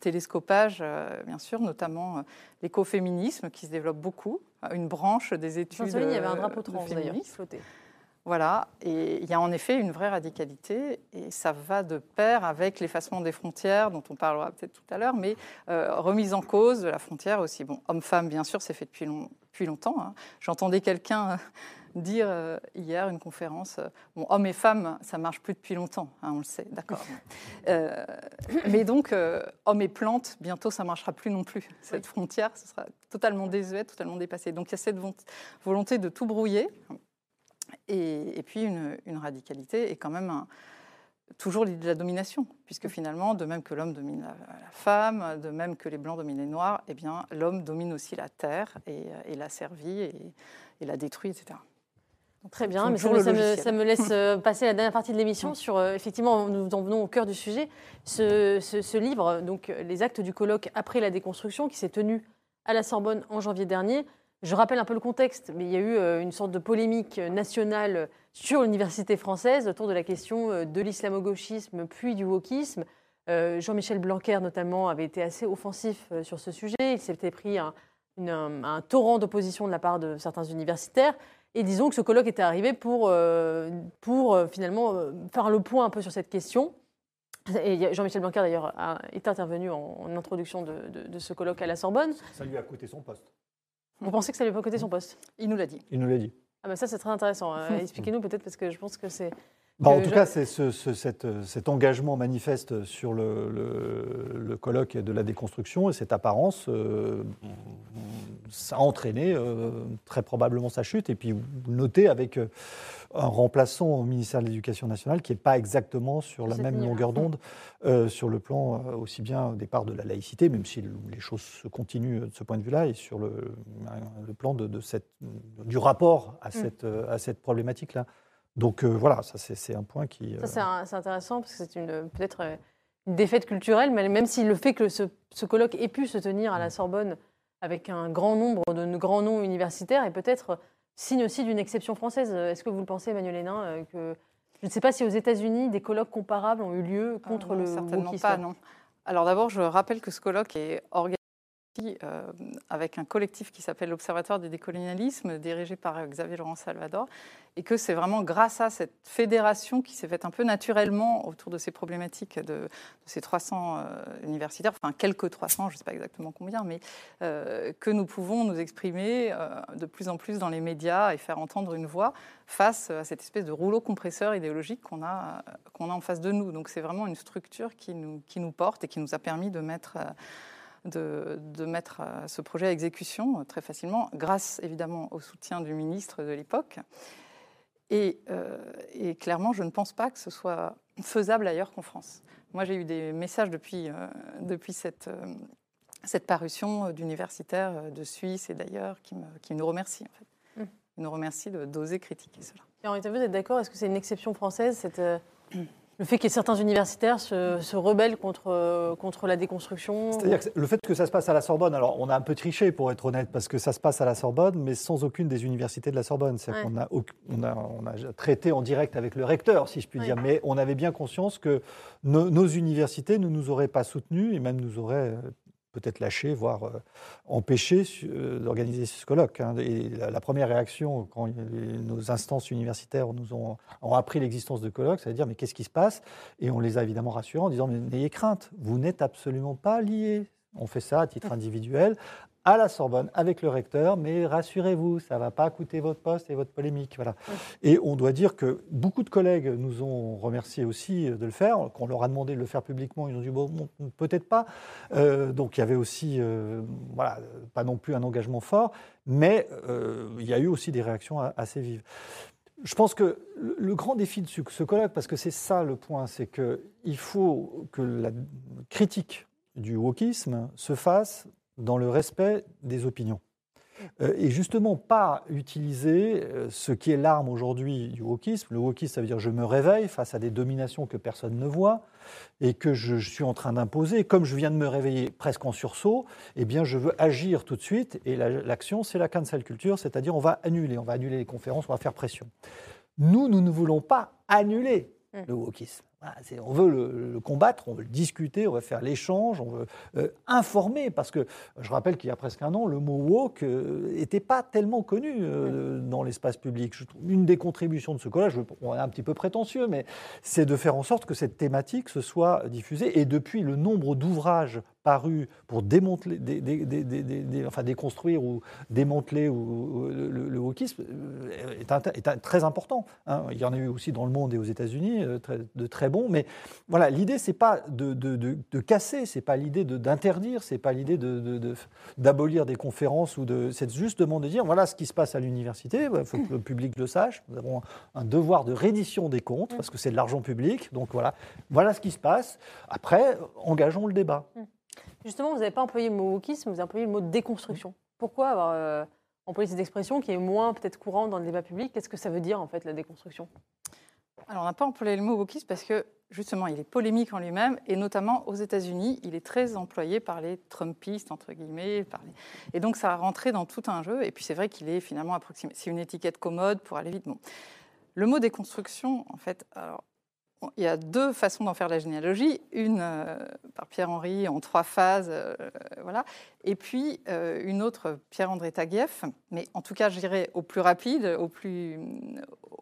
télescopages, euh, bien sûr, notamment euh, l'écoféminisme qui se développe beaucoup, une branche des études. Sainte-Soline, il y avait un drapeau trans d'ailleurs flottait. Voilà, et il y a en effet une vraie radicalité, et ça va de pair avec l'effacement des frontières, dont on parlera peut-être tout à l'heure, mais euh, remise en cause de la frontière aussi. Bon, homme-femme, bien sûr, c'est fait depuis, long- depuis longtemps. hein. J'entendais quelqu'un euh, dire euh, hier, une conférence, euh, bon, hommes et femmes, ça marche plus depuis longtemps, hein, on le sait, d'accord. Mais donc, hommes et plantes, bientôt, ça marchera plus non plus. Cette frontière, ce sera totalement désuète, totalement dépassée. Donc, il y a cette volonté de tout brouiller. Et, et puis une, une radicalité est quand même un- toujours l'idée de la domination, puisque finalement, de même que l'homme domine la, la femme, de même que les blancs dominent les noirs, eh bien l'homme domine aussi la terre et, et l'a servit et, et l'a détruit, etc. Très bien, mais ça me, le ça me- logiciel. ça me laisse euh, passer la dernière partie de l'émission sur, euh, effectivement, nous en venons au cœur du sujet, ce, ce- ce livre, donc euh, Les actes du colloque après la déconstruction, qui s'est tenu à la Sorbonne en janvier dernier. Je rappelle un peu le contexte, mais il y a eu euh, une sorte de polémique nationale sur l'université française autour de la question euh, de l'islamo-gauchisme puis du wokisme. Euh, Jean-Michel Blanquer, notamment, avait été assez offensif sur ce sujet. Il s'était pris un torrent d'opposition de la part de certains universitaires. Et disons que ce colloque était arrivé pour, pour finalement faire le point un peu sur cette question. Et Jean-Michel Blanquer, d'ailleurs, est intervenu en, introduction de, de, ce colloque à la Sorbonne. Ça lui a coûté son poste. Vous pensez que ça lui a pas coûté son poste? Il nous l'a dit. Il nous l'a dit. Ah ben ça, c'est très intéressant. Expliquez-nous peut-être, parce que je pense que c'est... Bah, en tout cas, c'est ce, cet, engagement manifeste sur le, le, colloque de la déconstruction et cette apparence, euh, ça a entraîné euh, très probablement sa chute. Et puis, vous notez avec euh, un remplaçant au ministère de l'Éducation nationale qui n'est pas exactement sur la même longueur d'onde sur le plan aussi bien au départ de la laïcité, même si les choses se continuent de ce point de vue-là, et sur le, le plan de, cette, du rapport à mm. cette, à cette problématique-là. Donc euh, voilà, ça c'est un point qui. Ça c'est intéressant parce que c'est peut-être euh, une défaite culturelle, mais même si le fait que ce, colloque ait pu se tenir à la Sorbonne avec un grand nombre de grands noms universitaires est peut-être signe aussi d'une exception française. Est-ce que vous le pensez, Emmanuel Hénin, euh, que je ne sais pas si aux États-Unis des colloques comparables ont eu lieu contre le certainement pas, non. Alors d'abord, je rappelle que ce colloque est organisé euh, avec un collectif qui s'appelle l'Observatoire du décolonialisme, dirigé par Xavier Laurent Salvador, et que c'est vraiment grâce à cette fédération qui s'est faite un peu naturellement autour de ces problématiques de, ces 300 euh, universitaires, enfin quelques 300, je ne sais pas exactement combien, mais euh, que nous pouvons nous exprimer de plus en plus dans les médias et faire entendre une voix face à cette espèce de rouleau compresseur idéologique qu'on a, qu'on a en face de nous. Donc c'est vraiment une structure qui nous, qui nous porte et qui nous a permis de mettre de, mettre euh, ce projet à exécution euh, très facilement, grâce évidemment au soutien du ministre de l'époque. Euh, et, clairement, je ne pense pas que ce soit faisable ailleurs qu'en France. Moi, j'ai eu des messages depuis, depuis cette, cette parution d'universitaires de Suisse et d'ailleurs qui, qui, nous remercient. En fait. Mmh. Ils nous remercient d'oser critiquer cela. Et Henri, vous êtes d'accord? Est-ce que c'est une exception française cette, le fait que certains universitaires se, rebellent contre, euh, contre la déconstruction. C'est-à-dire que le fait que ça se passe à la Sorbonne, alors on a un peu triché pour être honnête, parce que ça se passe à la Sorbonne, mais sans aucune des universités de la Sorbonne. C'est-à-dire qu'on a, on a, on a, traité en direct avec le recteur, si je puis dire, mais on avait bien conscience que nos universités ne nous auraient pas soutenus et même nous auraient peut-être lâché, voire euh, empêché euh, d'organiser ce colloque. Hein. La, première réaction, quand nos instances universitaires nous ont, appris l'existence de colloques, c'est de dire mais qu'est-ce qui se passe? Et on les a évidemment rassurés en disant mais n'ayez crainte, vous n'êtes absolument pas liés. On fait ça à titre individuel à la Sorbonne avec le recteur, mais rassurez-vous, ça ne va pas coûter votre poste et votre polémique. Voilà. Et on doit dire que beaucoup de collègues nous ont remercié aussi de le faire, qu'on leur a demandé de le faire publiquement, ils ont dit bon, peut-être pas. Euh, donc il y avait aussi, euh, voilà, pas non plus un engagement fort, mais euh, il y a eu aussi des réactions assez vives. Je pense que le grand défi de ce colloque, parce que c'est ça le point, c'est qu'il faut que la critique du wokisme se fasse dans le respect des opinions. Euh, et justement, pas utiliser euh, ce qui est l'arme aujourd'hui du wokisme. Le wokisme, ça veut dire je me réveille face à des dominations que personne ne voit et que je, suis en train d'imposer. Comme je viens de me réveiller presque en sursaut, eh bien, je veux agir tout de suite. Et l'action, c'est la cancel culture, c'est-à-dire on va annuler, on va annuler les conférences, on va faire pression. Nous, nous ne voulons pas annuler mmh. le wokisme on veut le, combattre, on veut le discuter, on veut faire l'échange, on veut euh, informer, parce que je rappelle qu'il y a presque un an, le mot woke n'était euh, pas tellement connu euh, dans l'espace public. une des contributions de ce collège, on est un petit peu prétentieux, mais c'est de faire en sorte que cette thématique se soit diffusée. Et depuis, le nombre d'ouvrages paru pour démanteler, enfin déconstruire ou démanteler le, wokisme euh, est, très important. Hein. Il y en a eu aussi dans le monde et aux États-Unis euh, de très bons. Mais voilà, l'idée c'est pas de, de, de, casser, c'est pas l'idée d'interdire, c'est pas l'idée d'abolir des conférences ou de, c'est juste de dire voilà ce qui se passe à l'université. Il faut que le public le sache. Nous avons un devoir de reddition des comptes parce que c'est de l'argent public. Donc voilà, voilà ce qui se passe. Après, engageons le débat. Justement, vous n'avez pas employé le mot wokisme, vous avez employé le mot déconstruction. Pourquoi avoir euh, employé cette expression qui est moins peut-être courante dans le débat public? Qu'est-ce que ça veut dire en fait la déconstruction? Alors on n'a pas employé le mot wokisme parce que justement il est polémique en lui-même et notamment aux États-Unis, il est très employé par les Trumpistes entre guillemets, et donc ça a rentré dans tout un jeu. Et puis c'est vrai qu'il est finalement approximé. C'est une étiquette commode pour aller vite. Bon. Le mot déconstruction, en fait, alors il y a deux façons d'en faire la généalogie. Une euh, par Pierre-Henri en trois phases, euh, voilà. Et puis euh, une autre, Pierre-André Taguieff, mais en tout cas, je dirais au plus rapide, au plus,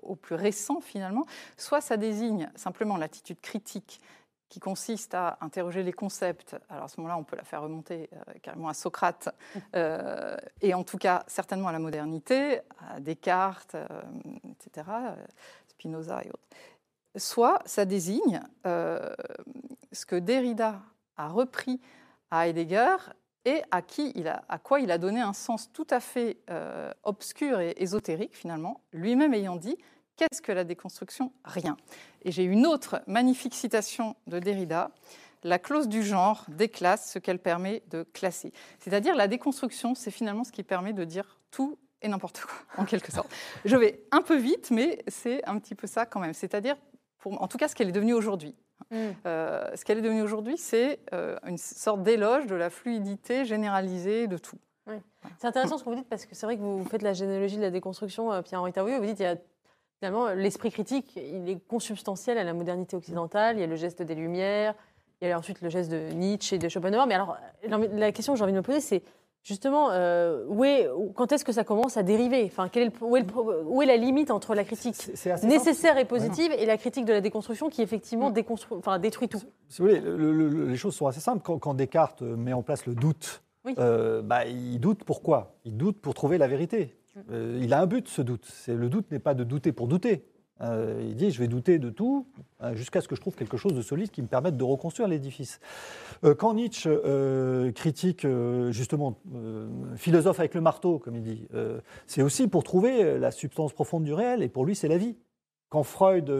au plus récent finalement. Soit ça désigne simplement l'attitude critique qui consiste à interroger les concepts. Alors à ce moment-là, on peut la faire remonter carrément à Socrate, et en tout cas certainement à la modernité, à Descartes, etc., Spinoza et autres soit ça désigne euh, ce que Derrida a repris à Heidegger et à, qui il a, à quoi il a donné un sens tout à fait euh, obscur et ésotérique finalement, lui-même ayant dit Qu'est-ce que la déconstruction? Rien. Et j'ai une autre magnifique citation de Derrida. La clause du genre déclasse ce qu'elle permet de classer. C'est-à-dire la déconstruction, c'est finalement ce qui permet de dire tout et n'importe quoi, en quelque sorte. Je vais un peu vite, mais c'est un petit peu ça quand même. C'est-à-dire en tout cas ce qu'elle est devenue aujourd'hui. Mm. Euh, ce qu'elle est devenue aujourd'hui, c'est euh, une sorte d'éloge de la fluidité généralisée de tout. C'est intéressant ce que vous dites parce que c'est vrai que vous faites la généalogie de la déconstruction, euh, Pierre-Henri Taouillot, vous dites y a finalement l'esprit critique, il est consubstantiel à la modernité occidentale, il y a le geste des Lumières, il y a ensuite le geste de Nietzsche et de Schopenhauer. Mais alors, la question que j'ai envie de me poser, c'est Justement, euh, où est, quand est-ce que ça commence à dériver enfin, quel est où, est où, est la limite entre la critique nécessaire et positive et la critique de la déconstruction qui effectivement mm. enfin, détruit tout Si vous voulez, les choses sont assez simples. Quand, Descartes met en place le doute, euh, bah, il doute pourquoi Il doute pour trouver la vérité. Mm. Euh, il a un but, ce doute. Le doute n'est pas de douter pour douter. Euh, il dit je vais douter de tout euh, jusqu'à ce que je trouve quelque chose de solide qui me permette de reconstruire l'édifice. Euh, quand Nietzsche critique justement philosophe avec le marteau, comme il dit, c'est aussi pour trouver la substance profonde du réel et pour lui c'est la vie. Quand Freud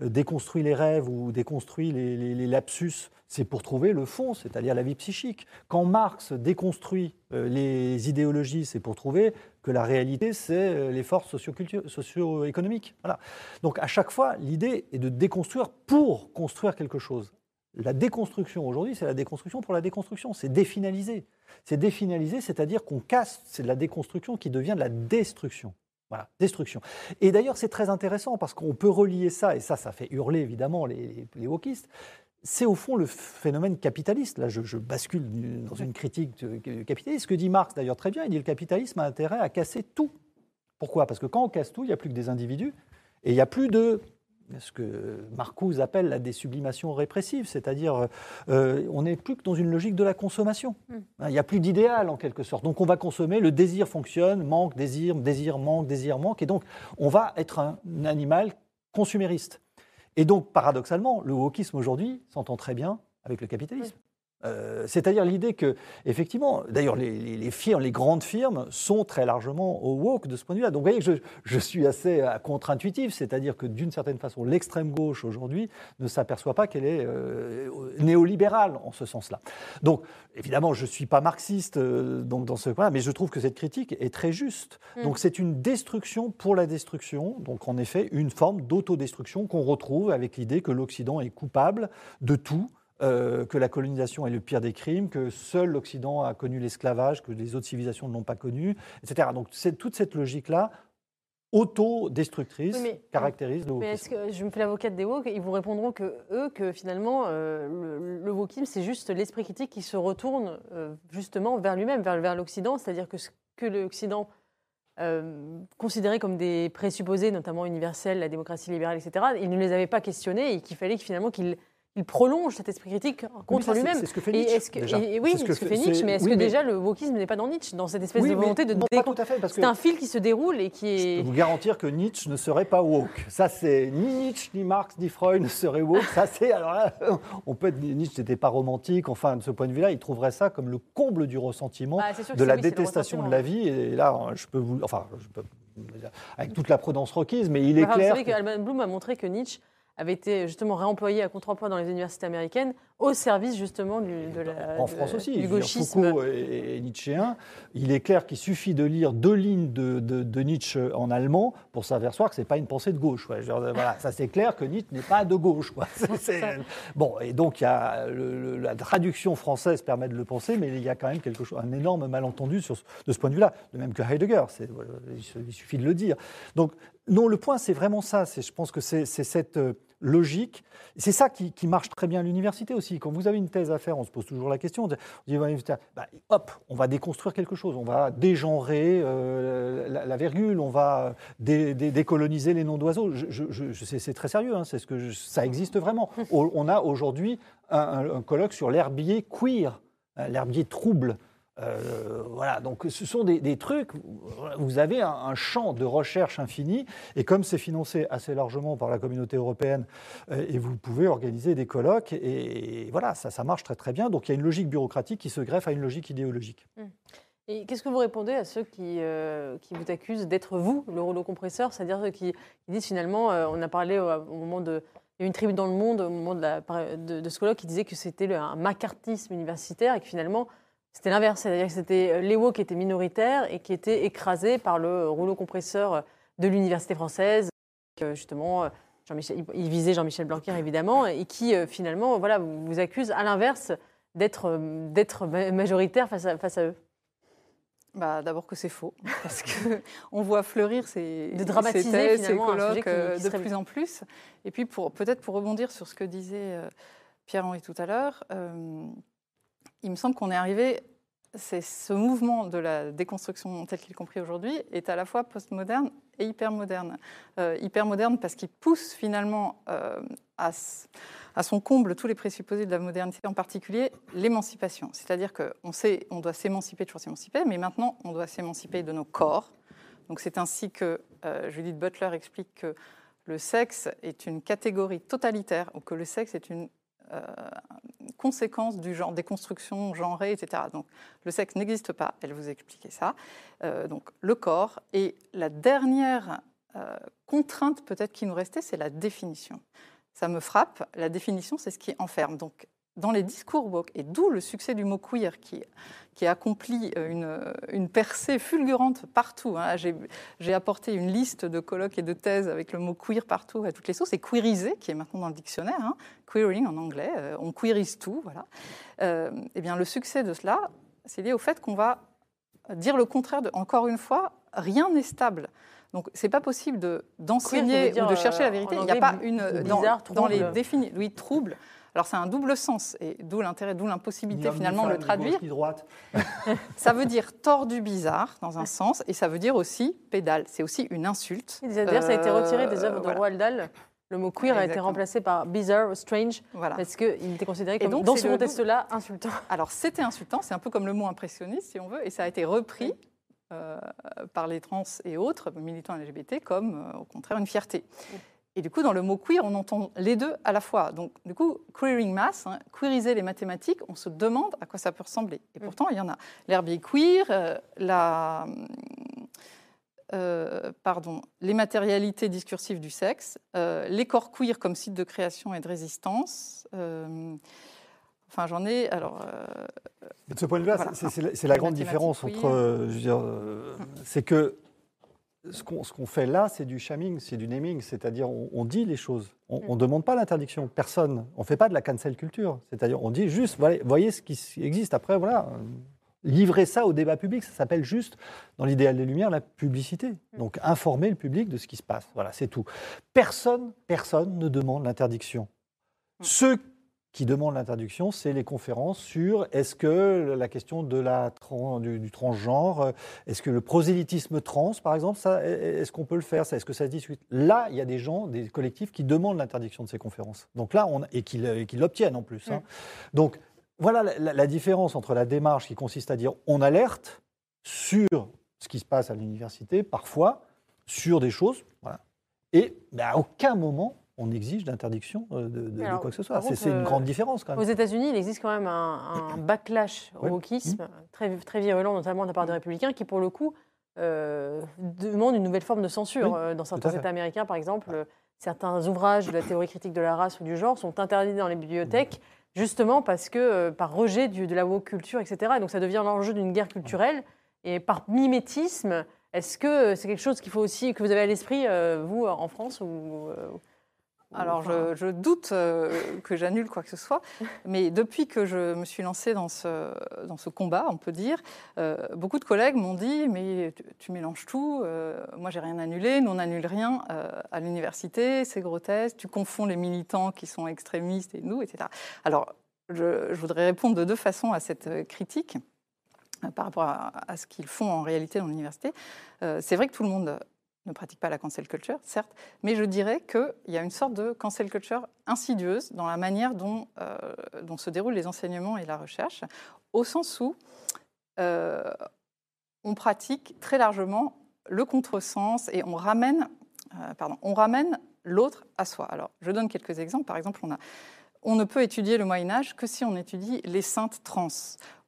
déconstruit les rêves ou déconstruit les lapsus c'est pour trouver le fond, c'est-à-dire la vie psychique. Quand Marx déconstruit euh, les idéologies, c'est pour trouver que la réalité, c'est euh, les forces socio-économiques. Voilà. Donc à chaque fois, l'idée est de déconstruire pour construire quelque chose. La déconstruction aujourd'hui, c'est la déconstruction pour la déconstruction, c'est définaliser. C'est définaliser, c'est-à-dire qu'on casse, c'est de la déconstruction qui devient de la destruction. Voilà, destruction. Et d'ailleurs, c'est très intéressant parce qu'on peut relier ça, et ça, ça fait hurler évidemment les, les wokistes, c'est au fond le phénomène capitaliste. Là, je, bascule dans une critique capitaliste. Ce que dit Marx d'ailleurs très bien, il dit le capitalisme a intérêt à casser tout. Pourquoi? Parce que quand on casse tout, il n'y a plus que des individus et il n'y a plus de ce que Marcuse appelle la désublimation répressive, c'est-à-dire euh, on n'est plus que dans une logique de la consommation. Hmm. Hein, il n'y a plus d'idéal en quelque sorte. Donc on va consommer, le désir fonctionne, manque, désir, désir, manque, désir, manque, et donc on va être un animal consumériste. Et donc, paradoxalement, le wokisme aujourd'hui s'entend très bien avec le capitalisme. Euh, c'est-à-dire l'idée que, effectivement, d'ailleurs, les, firmes, les grandes firmes sont très largement au woke de ce point de vue-là. Donc, vous voyez que je, suis assez euh, contre-intuitif, c'est-à-dire que d'une certaine façon, l'extrême gauche aujourd'hui ne s'aperçoit pas qu'elle est euh, néolibérale en ce sens-là. Donc, évidemment, je ne suis pas marxiste donc, dans ce point-là, mais je trouve que cette critique est très juste. Mm. Donc, c'est une destruction pour la destruction, donc en effet, une forme d'autodestruction qu'on retrouve avec l'idée que l'Occident est coupable de tout euh, que la colonisation est le pire des crimes, que seul l'Occident a connu l'esclavage, que les autres civilisations ne l'ont pas connu, etc. Donc toute cette logique-là autodestructrice caractérise le wokisme. Mais est-ce que je me fais l'avocate des woke, ils vous répondront que eux que finalement euh, le, wokisme c'est juste l'esprit critique qui se retourne euh, justement vers lui-même, vers, vers l'Occident, c'est-à-dire que ce que l'Occident considérait comme des présupposés, notamment universels, la démocratie libérale, etc., il ne les avait pas questionnés et qu'il fallait finalement qu'il il prolonge cet esprit critique contre lui-même. C'est ce que fait Nietzsche. oui, c'est ce que, fait Nietzsche, mais est-ce que déjà le wokisme n'est pas dans Nietzsche, dans cette espèce de volonté de C'est un fil qui se déroule et qui est. Je peux vous garantir que Nietzsche ne serait pas woke. Ça, c'est ni Nietzsche, ni Marx, ni Freud ne seraient woke. Ça, c'est alors là, on peut être Nietzsche n'était pas romantique. Enfin, de ce point de vue-là, il trouverait ça comme le comble du ressentiment, bah, de la détestation de la vie. Et là, je peux vous, enfin, je peux, avec toute la prudence requise, mais il est clair. Vous savez que Bloom a montré que Nietzsche avait été justement réemployé à contre-emploi dans les universités américaines au service justement du, de la, en France aussi, du gauchisme. Foucault et, Nietzschéen, il est clair qu'il suffit de lire deux lignes de, de, Nietzsche en allemand pour s'apercevoir que c'est pas une pensée de gauche. voilà, ça c'est clair que Nietzsche n'est pas de gauche. Quoi. bon, et donc il y a la traduction française permet de le penser, mais il y a quand même quelque chose, un énorme malentendu sur, de ce point de vue-là, de même que Heidegger. Il suffit de le dire. Donc non, le point c'est vraiment ça. Je pense que c'est cette logique. C'est ça qui, marche très bien à l'université aussi. Quand vous avez une thèse à faire, on se pose toujours la question. On dit, bah, hop, on va déconstruire quelque chose, on va dégenrer euh, la, virgule, on va décoloniser les noms d'oiseaux. Je, c'est très sérieux, hein, c'est ce que ça existe vraiment. On a aujourd'hui un colloque sur l'herbier queer, hein, l'herbier trouble. Euh, voilà, donc ce sont des, trucs, vous avez un, champ de recherche infini, et comme c'est financé assez largement par la communauté européenne, euh, et vous pouvez organiser des colloques, et, voilà, ça, marche très très bien. Donc il y a une logique bureaucratique qui se greffe à une logique idéologique. Mmh. Et qu'est-ce que vous répondez à ceux qui, euh, qui vous accusent d'être vous, le rouleau compresseur, c'est-à-dire qui, qui, disent finalement, on a parlé au, moment de... Il y a une tribune dans le monde au moment de, de ce colloque qui disait que c'était un macartisme universitaire et que finalement, c'était l'inverse, c'est-à-dire que c'était euh, Léo qui était minoritaire et qui était écrasé par le rouleau compresseur de l'université française, justement, euh, il visait Jean-Michel Blanquer évidemment, et qui euh, finalement voilà, vous accuse à l'inverse d'être majoritaire face à, face à eux. Bah, D'abord que c'est faux, parce qu'on voit fleurir ces, de dramatiser, ces, colloques de plus en plus. Et puis peut-être pour rebondir sur ce que disait Pierre-Henri tout à l'heure, il me semble qu'on est arrivé, c'est ce mouvement de la déconstruction tel qu'il est compris aujourd'hui est à la fois postmoderne et hypermoderne. Euh, hypermoderne parce qu'il pousse finalement euh, à, son comble tous les présupposés de la modernité, en particulier l'émancipation. C'est-à-dire qu'on sait, on doit s'émanciper, toujours s'émanciper, mais maintenant on doit s'émanciper de nos corps. Donc c'est ainsi que euh, Judith Butler explique que le sexe est une catégorie totalitaire, ou que le sexe est une euh, conséquences du genre, des constructions genrées, etc. Donc le sexe n'existe pas, elle vous expliquait ça. Euh, donc le corps. Et la dernière euh, contrainte peut-être qui nous restait, c'est la définition. Ça me frappe, la définition, c'est ce qui enferme. Donc dans les discours woke, et d'où le succès du mot queer qui, qui accompli euh, une, une percée fulgurante partout. Hein. J'ai apporté une liste de colloques et de thèses avec le mot queer partout à toutes les sources, et queeriser, qui est maintenant dans le dictionnaire, hein. queering en anglais, euh, on queerise tout. Voilà. Euh, eh bien, le succès de cela, c'est lié au fait qu'on va dire le contraire de, encore une fois, rien n'est stable. Donc, c'est pas possible d'enseigner ou de chercher la vérité. Il n'y a pas une dans, dans les définitions, oui, trouble. Alors c'est un double sens, et d'où l'intérêt, d'où l'impossibilité finalement de le traduire. ça veut dire tordu bizarre dans un sens, et ça veut dire aussi pédale. C'est aussi une insulte. D'ailleurs, ça a été retiré des œuvres de euh, Roald Dahl. Le mot queer a été remplacé par bizarre, strange, parce qu'il était considéré comme, donc, dans ce contexte-là, insultant. Alors c'était insultant, c'est un peu comme le mot impressionniste, si on veut, et ça a été repris euh, par les trans et autres militants LGBT comme, euh, au contraire, une fierté. Et du coup, dans le mot queer, on entend les deux à la fois. Donc, du coup, queering math, hein, queeriser les mathématiques, on se demande à quoi ça peut ressembler. Et mm. pourtant, il y en a. L'herbier queer, euh, la, euh, pardon, les matérialités discursives du sexe, euh, les corps queer comme site de création et de résistance. enfin, j'en ai. Alors. de ce point de vue-là, c'est la, grande différence entre. c'est que ce qu'on fait là, c'est du shaming, c'est du naming, c'est-à-dire on, dit les choses. On ne demande pas l'interdiction. Personne. On ne fait pas de la cancel culture. C'est-à-dire on dit juste, voyez ce qui existe. Après, voilà, livrer ça au débat public, ça s'appelle juste, dans l'idéal des Lumières, la publicité. Donc informer le public de ce qui se passe. Voilà, c'est tout. Personne, personne ne demande l'interdiction. Ceux qui demandent l'interdiction, c'est les conférences sur est-ce que la question de la, du, transgenre, euh, est-ce que le prosélytisme trans, par exemple, est-ce qu'on peut le faire Est-ce que ça se discute? Là, il y a des gens, des collectifs qui demandent l'interdiction de ces conférences. Donc là, on, et qui, l'obtiennent en plus. Hein. Donc voilà la, la, différence entre la démarche qui consiste à dire on alerte sur ce qui se passe à l'université, parfois, sur des choses, voilà, et à aucun moment on exige l'interdiction euh, de, quoi que ce soit. C'est une grande différence quand même. Aux États-Unis, il existe quand même un, backlash au wokisme mmh. très, très virulent, notamment de la part des républicains, qui pour le coup euh, demande une nouvelle forme de censure. Euh, dans certains États américains, par exemple, certains ouvrages de la théorie critique de la race ou du genre sont interdits dans les bibliothèques. Justement parce que par rejet de la woke culture, etc. Et donc ça devient l'enjeu d'une guerre culturelle. Et par mimétisme, est-ce que c'est quelque chose qu'il faut aussi que vous avez à l'esprit, vous, en France ou, Alors, je, je, doute que j'annule quoi que ce soit, mais depuis que je me suis lancée dans ce, dans ce combat, on peut dire, beaucoup de collègues m'ont dit Mais tu, mélanges tout, moi j'ai rien annulé, nous on n'annule rien à l'université, c'est grotesque, tu confonds les militants qui sont extrémistes et nous, etc. Alors, je, voudrais répondre de deux façons à cette euh, critique euh, par rapport à, ce qu'ils font en réalité dans l'université. Euh, c'est vrai que tout le monde ne pratique pas la cancel culture, certes, mais je dirais qu'il y a une sorte de cancel culture insidieuse dans la manière dont, dont se déroulent les enseignements et la recherche, au sens où on pratique très largement le contresens et on ramène, pardon, on ramène l'autre à soi. Alors, je donne quelques exemples. Par exemple, on ne peut étudier le Moyen Âge que si on étudie les saintes trans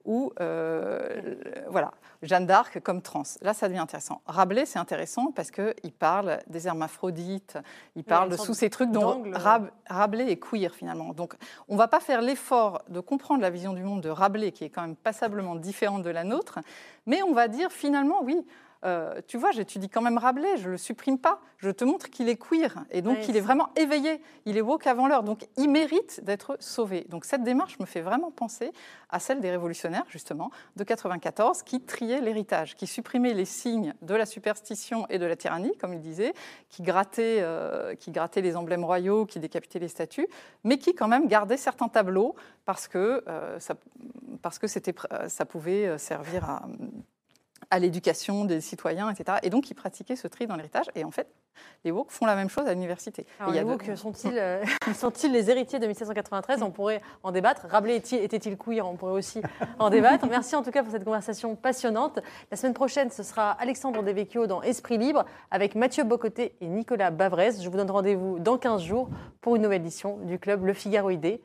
ou euh, voilà, Jeanne d'Arc comme trans. Là, ça devient intéressant. Rabelais, c'est intéressant parce qu'il parle des hermaphrodites, il parle de sous ces trucs dont Rabelais est queer finalement. Donc, on ne va pas faire l'effort de comprendre la vision du monde de Rabelais, qui est quand même passablement différente de la nôtre, mais on va dire finalement, oui, euh, tu vois, j'étudie quand même Rabelais, je ne le supprime pas, je te montre qu'il est queer, et donc il est vraiment éveillé, il est woke avant l'heure, donc il mérite d'être sauvé. Donc cette démarche me fait vraiment penser à celle des révolutionnaires, justement, de 94, qui triaient l'héritage, qui supprimaient les signes de la superstition et de la tyrannie, comme il disait, qui grattaient, euh, qui grattaient les emblèmes royaux, qui décapitaient les statues, mais qui quand même gardaient certains tableaux parce que, euh, ça, parce que ça pouvait servir à à l'éducation des citoyens, etc. Et donc, ils pratiquaient ce tri dans l'héritage. Et en fait, les woke font la même chose à l'université. Les woke sont-ils euh, sont les héritiers de 1793 On pourrait en débattre. Rabelais était-il queer? On pourrait aussi en débattre. Merci en tout cas pour cette conversation passionnante. La semaine prochaine, ce sera Alexandre Devecchio dans Esprit Libre avec Mathieu Bocoté et Nicolas Bavrez. Je vous donne rendez-vous dans 15 jours pour une nouvelle édition du club Le Figaro Idée.